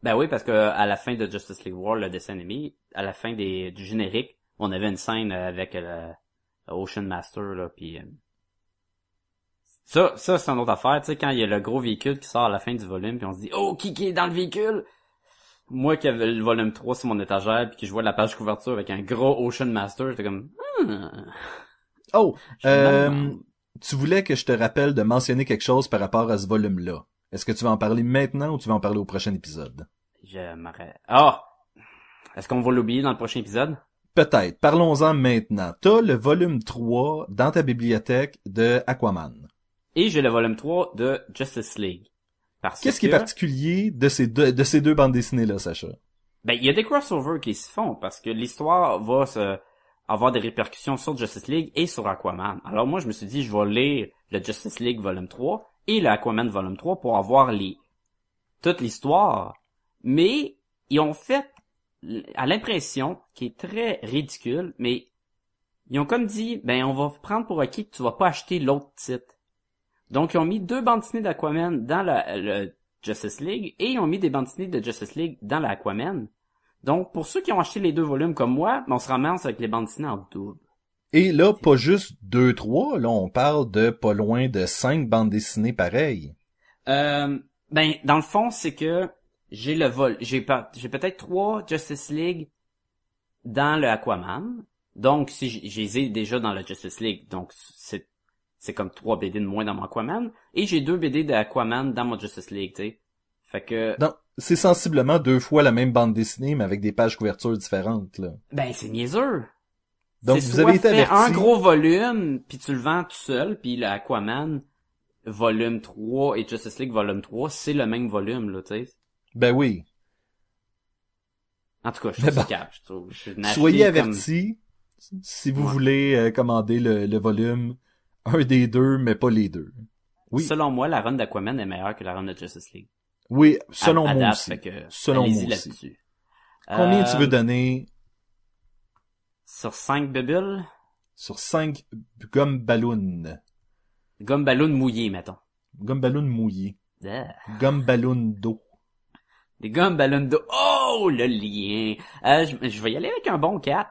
Ben oui, parce que à la fin de Justice League War, le dessin animé, à la fin des, du générique, on avait une scène avec le, le Ocean Master là, puis euh, ça, ça c'est une autre affaire, tu sais, quand il y a le gros véhicule qui sort à la fin du volume, puis on se dit oh qui qui est dans le véhicule? Moi qui avais le volume 3 sur mon étagère, puis que je vois la page couverture avec un gros Ocean Master, j'étais comme hmm, Oh, euh, tu voulais que je te rappelle de mentionner quelque chose par rapport à ce volume-là. Est-ce que tu vas en parler maintenant ou tu vas en parler au prochain épisode? je m'arrête. Ah, est-ce qu'on va l'oublier dans le prochain épisode? Peut-être. Parlons-en maintenant. T'as le volume 3 dans ta bibliothèque de Aquaman. Et j'ai le volume 3 de Justice League. Parce Qu'est-ce qui est particulier de ces deux, de ces deux bandes dessinées-là, Sacha? Ben, il y a des crossovers qui se font parce que l'histoire va se avoir des répercussions sur Justice League et sur Aquaman. Alors moi, je me suis dit, je vais lire le Justice League volume 3 et le Aquaman volume 3 pour avoir les toute l'histoire. Mais ils ont fait à l'impression qui est très ridicule, mais ils ont comme dit, ben on va prendre pour acquis que tu vas pas acheter l'autre titre. Donc ils ont mis deux bandes dessinées d'Aquaman dans le Justice League et ils ont mis des bandes dessinées de Justice League dans l'Aquaman. Donc pour ceux qui ont acheté les deux volumes comme moi, ben, on se ramasse avec les bandes dessinées en double. Et là, pas juste deux, trois, là, on parle de pas loin de cinq bandes dessinées pareilles. Euh, ben dans le fond c'est que j'ai le vol, j'ai pas- j'ai peut-être trois Justice League dans le Aquaman. Donc si j- je les ai déjà dans le Justice League, donc c'est c'est comme trois BD de moins dans mon Aquaman et j'ai deux BD d'Aquaman dans mon Justice League, tu sais. Fait que Non, c'est sensiblement deux fois la même bande dessinée, mais avec des pages couvertures différentes, là. ben c'est niaiseux. Donc, vous avez été averti. un gros volume, puis tu le vends tout seul, puis le Aquaman volume 3 et Justice League volume 3, c'est le même volume là, tu sais. Ben oui. En tout cas, je trouve ça bon. cave, je trouve. Je n'ai Soyez comme- avertis si vous Ouais. voulez euh, commander le, le volume, un des deux, mais pas les deux. Oui. Selon moi, la run d'Aquaman est meilleure que la run de Justice League. Oui, selon À- moi date, aussi. que Selon moi aussi. Combien Euh, tu veux donner? Sur 5 bébules? sur 5 gomme ballon? Gomme ballon mouillé, mettons. Gomme ballon mouillé. Gomme ballon d'eau. Des gommes ballons d'eau. Oh, le lien. Euh, je, je vais y aller avec un bon 4.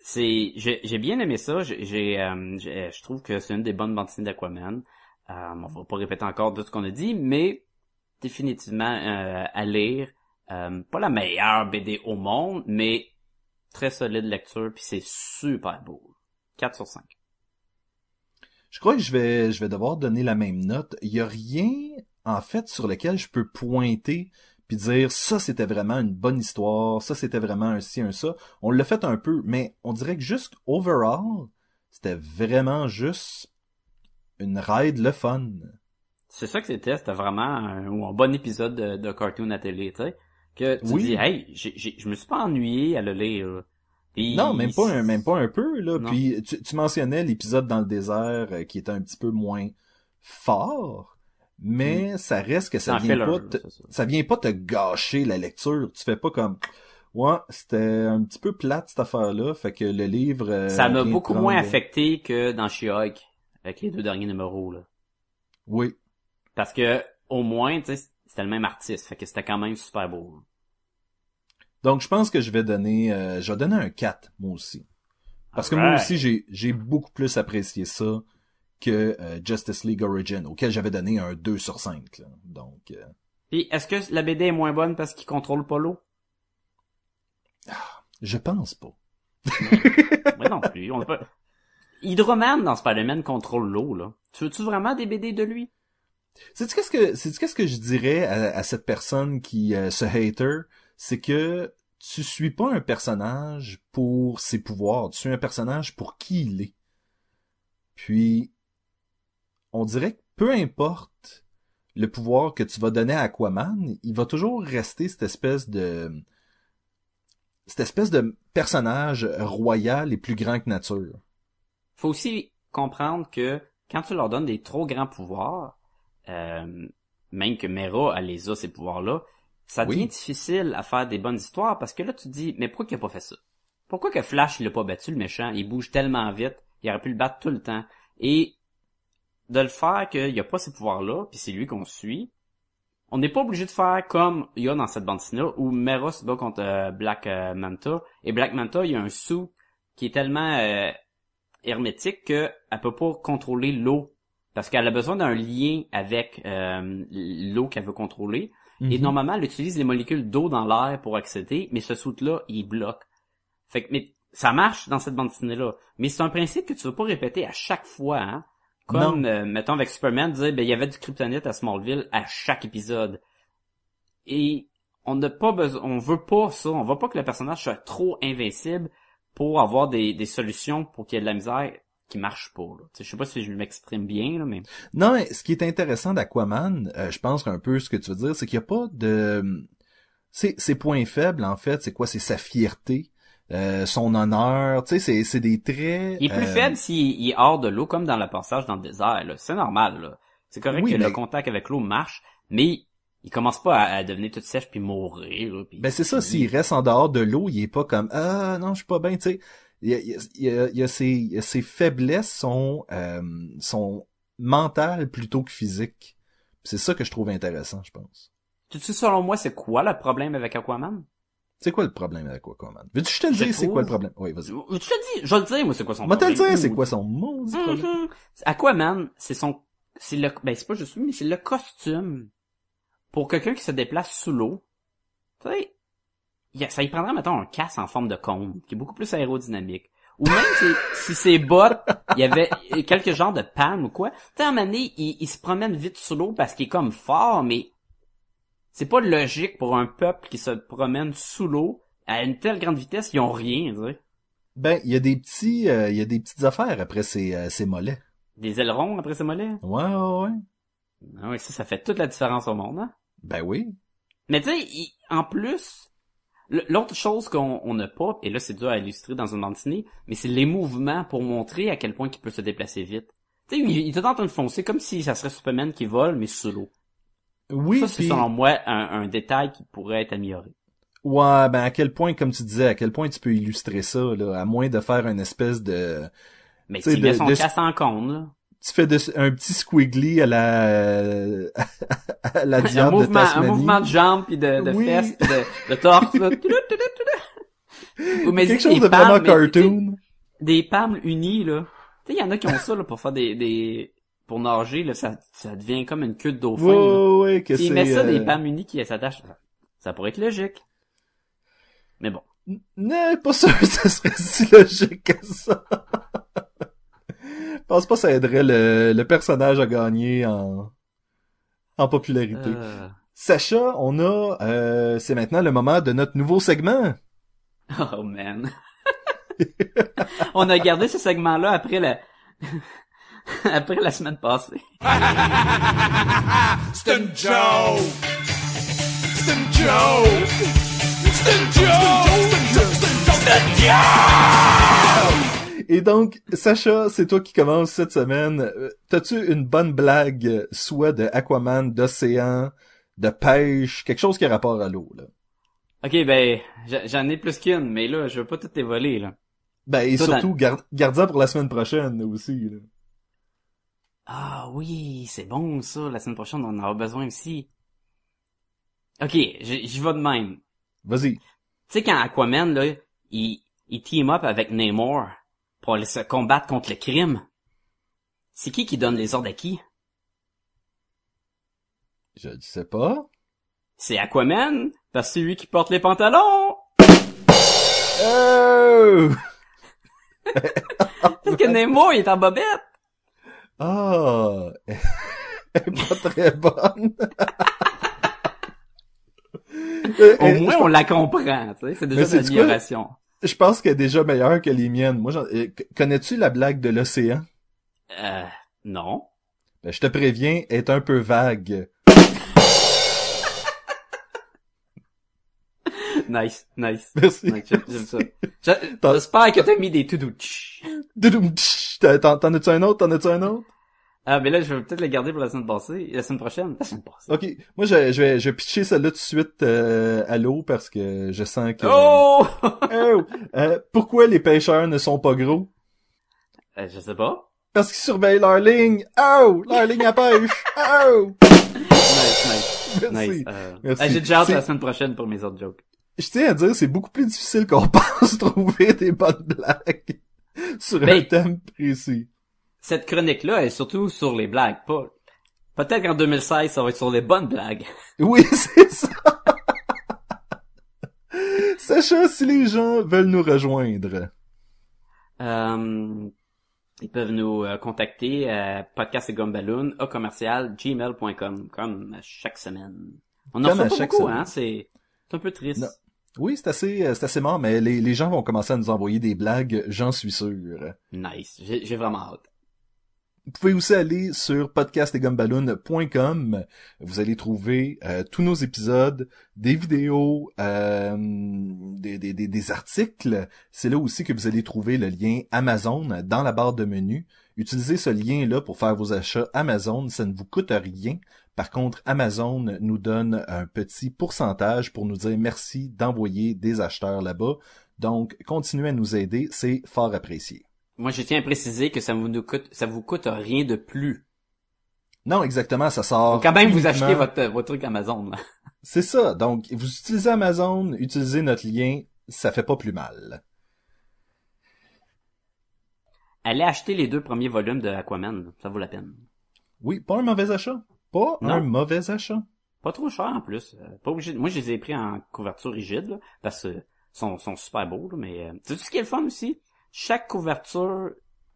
C'est, j'ai, bien aimé ça. J'ai, euh, je trouve que c'est une des bonnes bandes dessinées d'Aquaman. Euh, on va pas répéter encore tout ce qu'on a dit, mais définitivement euh, à lire. Euh, pas la meilleure BD au monde, mais très solide lecture, puis c'est super beau. 4 sur 5. Je crois que je vais, je vais devoir donner la même note. Il y a rien, en fait, sur lequel je peux pointer puis dire ça c'était vraiment une bonne histoire, ça c'était vraiment un ci, un ça. On l'a fait un peu, mais on dirait que juste overall, c'était vraiment juste une ride le fun. C'est ça que c'était, c'était vraiment un, bon épisode de, de cartoon à télé, tu sais. Que tu Oui. dis, hey, je me suis pas ennuyé à le lire. Puis- Non, même pas un, même pas un peu là. Non. Puis tu, tu mentionnais l'épisode dans le désert euh, qui était un petit peu moins fort, mais ça reste que ça en vient pas te, ça. ça vient pas te gâcher la lecture. Tu fais pas comme ouais, c'était un petit peu plate cette affaire-là, fait que le livre euh, Ça m'a beaucoup prendre- moins affecté que dans She-Hulk, avec les deux derniers numéros, là. Oui. Parce que, au moins, tu sais, c'était le même artiste, fait que c'était quand même super beau. là. Donc je pense que je vais donner euh, je vais donner un 4 moi aussi. Parce que moi aussi j'ai j'ai beaucoup plus apprécié ça que euh, Justice League Origin auquel j'avais donné un 2 sur 5 là. Donc euh, Puis, est-ce que la BD est moins bonne parce qu'il contrôle pas l'eau? je pense pas. [laughs] Moi non plus, on pas... Hydroman dans Spider-Man contrôle l'eau, là. Tu veux-tu vraiment des BD de lui? C'est qu'est-ce que c'est qu'est-ce que je dirais à, à cette personne qui euh, se hater, c'est que tu suis pas un personnage pour ses pouvoirs, tu suis un personnage pour qui il est. Puis on dirait que peu importe le pouvoir que tu vas donner à Aquaman, il va toujours rester cette espèce de cette espèce de personnage royal et plus grand que nature. faut aussi comprendre que quand tu leur donnes des trop grands pouvoirs, euh, même que Mera elle les a ces pouvoirs-là, ça Oui. devient difficile à faire des bonnes histoires parce que là tu te dis mais pourquoi qu'il a pas fait ça? Pourquoi que Flash il l'a pas battu le méchant? Il bouge tellement vite, il aurait pu le battre tout le temps et de le faire qu'il y a pas ces pouvoirs-là, puis c'est lui qu'on suit. On n'est pas obligé de faire comme il y a dans cette bande là où Mera se bat contre euh, Black euh, Manta. Et Black Manta il y a un sou qui est tellement euh, hermétique qu'elle peut pas contrôler l'eau. Parce qu'elle a besoin d'un lien avec euh, l'eau qu'elle veut contrôler. Et Mhm. normalement elle utilise les molécules d'eau dans l'air pour accéder mais ce soute là il bloque. Fait que mais ça marche dans cette bande là mais c'est un principe que tu veux pas répéter à chaque fois hein comme euh, mettons avec Superman dire ben il y avait du kryptonite à Smallville à chaque épisode et on n'a pas besoin on veut pas ça on veut pas que le personnage soit trop invincible pour avoir des, des solutions pour qu'il y ait de la misère qui marche pas là. Je sais pas si je m'exprime bien là mais Non, mais ce qui est intéressant d'Aquaman, euh, je pense qu'un peu ce que tu veux dire, c'est qu'il n'y a pas de... Ses, ses points faibles, en fait, c'est quoi? C'est sa fierté, euh, son honneur, tu sais, c'est, c'est des traits... il est plus euh, faible s'il il est hors de l'eau comme dans le passage dans le désert là, c'est normal là. C'est correct Oui, que mais- le contact avec l'eau marche mais il commence pas à, à devenir tout sèche puis mourir là, puis Ben c'est ça, s'il reste en dehors de l'eau, il est pas comme ah non, je suis pas bien, tu sais. Il y a, il y a- il y a- ses, ses faiblesses sont euh, sont mentales plutôt que physiques. C'est ça que je trouve intéressant, je pense. Tu sais selon moi c'est quoi le problème avec Aquaman? C'est quoi le problème avec Aquaman? Veux-tu que je te le dise c'est quoi le problème? Oui, vas-y. Je te le dis, je vais le dire moi c'est quoi son On va te le problème. dire c'est quoi son maudit problème. Mhm. Aquaman, c'est son, c'est le, ben c'est pas juste lui, mais c'est le costume pour quelqu'un qui se déplace sous l'eau. Tu sais, ça y prendrait mettons un casque en forme de cône, qui est beaucoup plus aérodynamique. Ou même si, [laughs] si ses bottes, il y avait quelques genres de palmes ou quoi. Tu sais, à un moment donné, il, il se promène vite sous l'eau parce qu'il est comme fort, mais c'est pas logique pour un peuple qui se promène sous l'eau à une telle grande vitesse, ils ont rien, tu sais. Ben il y a des petits euh, il y a des petites affaires après ses euh, ses mollets. Des ailerons après ses mollets? Ouais ouais ouais. Ah oui, ça, ça fait toute la différence au monde, hein? Ben oui. Mais tu sais, en plus, l'autre chose qu'on on n'a pas, et là c'est dur à illustrer dans une bande dessinée, mais c'est les mouvements pour montrer à quel point il peut se déplacer vite. Tu sais, il, il est en train de foncer comme si ça serait Superman qui vole, mais sous l'eau. Oui, ça, c'est puis- selon moi un, un détail qui pourrait être amélioré. Ouais, ben à quel point, comme tu disais, à quel point tu peux illustrer ça, là, à moins de faire une espèce de... Mais Tu de- son de- casse en compte, là. Tu fais de- un petit squiggly à la... [laughs] à la un diable de mouvement, un mouvement de jambes puis de, de Oui. fesses puis de, de [laughs] torse là. Ou mais Quelque chose de palmes, vraiment cartoon. Des palmes unies là. Tu sais, il y en a qui ont ça là pour faire des, des pour nager là, ça, ça devient comme une queue de dauphin. là. Ouais, ouais, que c'est... mettent ça des euh, palmes unies qui s'attachent, ça, pourrait être logique. Mais bon. Non, pas sûr que ça serait si logique que ça. Je pense pas que ça aiderait le, le personnage à gagner en, en popularité. Euh... Sacha, on a, euh, c'est maintenant le moment de notre nouveau segment. Oh man. [laughs] On a gardé ce segment là après la [laughs] après la semaine passée. [laughs] C'est une joke! C'est une joke! C'est une joke! C'est une joke! Et donc, Sacha, c'est toi qui commence cette semaine. Euh, T'as-tu une bonne blague, euh, soit de Aquaman, d'océan, de pêche, quelque chose qui a rapport à l'eau, là? Ok, ben, j'en ai plus qu'une, mais là, je veux pas tout les voler, là. Ben, et Toi, surtout, gar- garde-en pour la semaine prochaine, aussi, là. Ah oui, c'est bon, ça. La semaine prochaine, on en aura besoin aussi. Ok, j'y vais de même. Vas-y. Tu sais, quand Aquaman, là, il, il team up avec Namor pour aller se combattre contre le crime, c'est qui qui donne les ordres à qui? Je ne sais pas. C'est Aquaman, parce que c'est lui qui porte les pantalons! Oh! [laughs] Parce que Namor, il est en bobette! Ah! Elle est pas très bonne. Au moins, on la comprend, tu sais. C'est déjà une amélioration. Je pense qu'elle est déjà meilleure que les miennes. Moi, j'en- euh, connais-tu la blague de l'océan? Euh, non. Ben, je te préviens, elle est un peu vague. Nice, nice. Merci. Nice, J'aime ça. [laughs] J'espère que t'as mis des. Doudoum, tch. T'en as-tu un autre? T'en as-tu un autre? Ah, mais là, je vais peut-être le garder pour la semaine passée. La semaine prochaine? La semaine passée. Ok. Moi, je, je vais, je vais pitcher celle-là tout de suite euh, à l'eau parce que je sens que... Oh! [laughs] Oh! Euh, pourquoi les pêcheurs ne sont pas gros? Euh, je sais pas. Parce qu'ils surveillent leur ligne. Oh! Leur ligne à pêche. Oh! [laughs] Nice, nice. Merci. Nice. Euh, Merci. J'ai déjà hâte la semaine prochaine pour mes autres jokes. Je tiens à dire, c'est beaucoup plus difficile qu'on [laughs] pense trouver des bonnes blagues sur un Ben- thème précis. Cette chronique-là est surtout sur les blagues, pas... Peut-être qu'en 2016, ça va être sur les bonnes blagues. [laughs] Oui, [laughs] c'est ça. Sacha, si les gens veulent nous rejoindre, Euh, ils peuvent nous euh, contacter à podcast et gumballoon au commercial gmail.com comme à chaque semaine. On en reçoit pas beaucoup, semaine. hein, c'est c'est un peu triste. Non. Oui, c'est assez, euh, c'est assez mort, mais les, les gens vont commencer à nous envoyer des blagues, j'en suis sûr. Nice, j'ai vraiment hâte. Vous pouvez aussi aller sur podcastetgumballoon.com. Vous allez trouver euh, tous nos épisodes, des vidéos, euh, des, des, des, des articles. C'est là aussi que vous allez trouver le lien Amazon dans la barre de menu. Utilisez ce lien-là pour faire vos achats Amazon. Ça ne vous coûte rien. Par contre, Amazon nous donne un petit pourcentage pour nous dire merci d'envoyer des acheteurs là-bas. Donc, continuez à nous aider. C'est fort apprécié. Moi, je tiens à préciser que ça vous nous coûte, ça vous coûte rien de plus. Non, exactement, ça sort. Quand même vous acheter votre, votre truc Amazon. [laughs] C'est ça. Donc, vous utilisez Amazon, utilisez notre lien, ça fait pas plus mal. Allez acheter les deux premiers volumes de Aquaman, ça vaut la peine. Oui, pas un mauvais achat. Pas Non. un mauvais achat. Pas trop cher en plus. Euh, pas obligé. Moi, je les ai pris en couverture rigide là, parce que sont, sont super beaux. Là, mais euh, sais ce qui est le fun aussi? Chaque couverture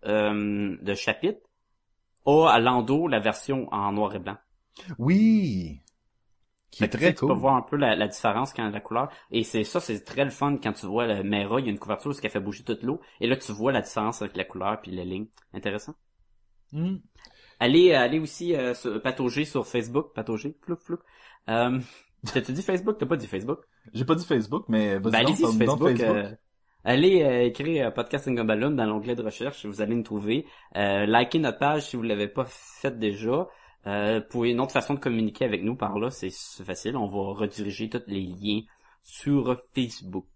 euh, de chapitre a à l'endos la version en noir et blanc. Oui. Qui est tu très Tu peux cool. voir un peu la, la différence quand la couleur. Et c'est ça, c'est très le fun quand tu vois le Mera, il y a une couverture ce qui fait bouger toute l'eau. Et là, tu vois la différence avec la couleur puis les lignes. Intéressant. Hmm. Allez, allez aussi euh, sur, patauger sur Facebook, patauger, flou flou. Euh, [laughs] T'as-tu dit Facebook? T'as pas dit Facebook? J'ai pas dit Facebook, mais vas-y Ben, donc, allez-y sur de Facebook. euh, allez euh, écrire euh, Podcast and Balloon dans l'onglet de recherche, vous allez nous trouver. Euh, likez notre page si vous l'avez pas fait déjà. Euh, pour une autre façon de communiquer avec nous par là, c'est facile. On va rediriger tous les liens sur Facebook.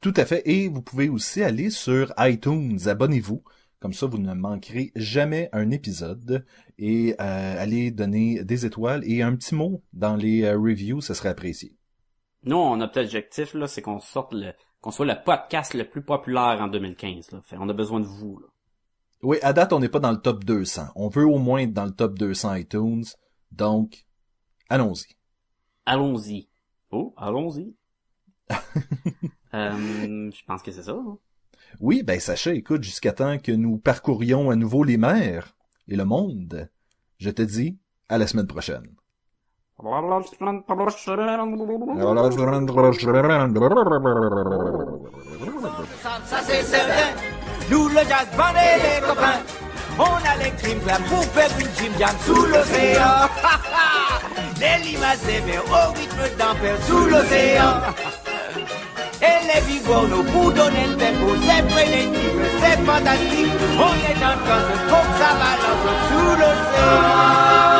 Tout à fait. Et vous pouvez aussi aller sur iTunes. Abonnez-vous. Comme ça, vous ne manquerez jamais un épisode. Et euh, allez donner des étoiles et un petit mot dans les euh, reviews, ce serait apprécié. Nous, on a peut-être objectif là, c'est qu'on sorte le, qu'on soit le podcast le plus populaire en 2015. Là. Fait, on a besoin de vous. Là. Oui, à date, on n'est pas dans le top 200. On veut au moins être dans le top 200 iTunes. Donc, allons-y. Allons-y. Oh, allons-y. [laughs] euh, je pense que c'est ça. hein. Oui, ben Sacha, écoute, jusqu'à temps que nous parcourions à nouveau les mers et le monde, je te dis à la semaine prochaine. Ça, ça, c'est certain. Nous, le jazz band et les copains, on a les crimes là pour faire une gym jam sous l'océan. [laughs] Les limaces verts au rythme d'un père sous l'océan. Et les bigorneaux pour donner le tempo, c'est frénétique, c'est fantastique. On est en train de faut que ça balance sous l'océan.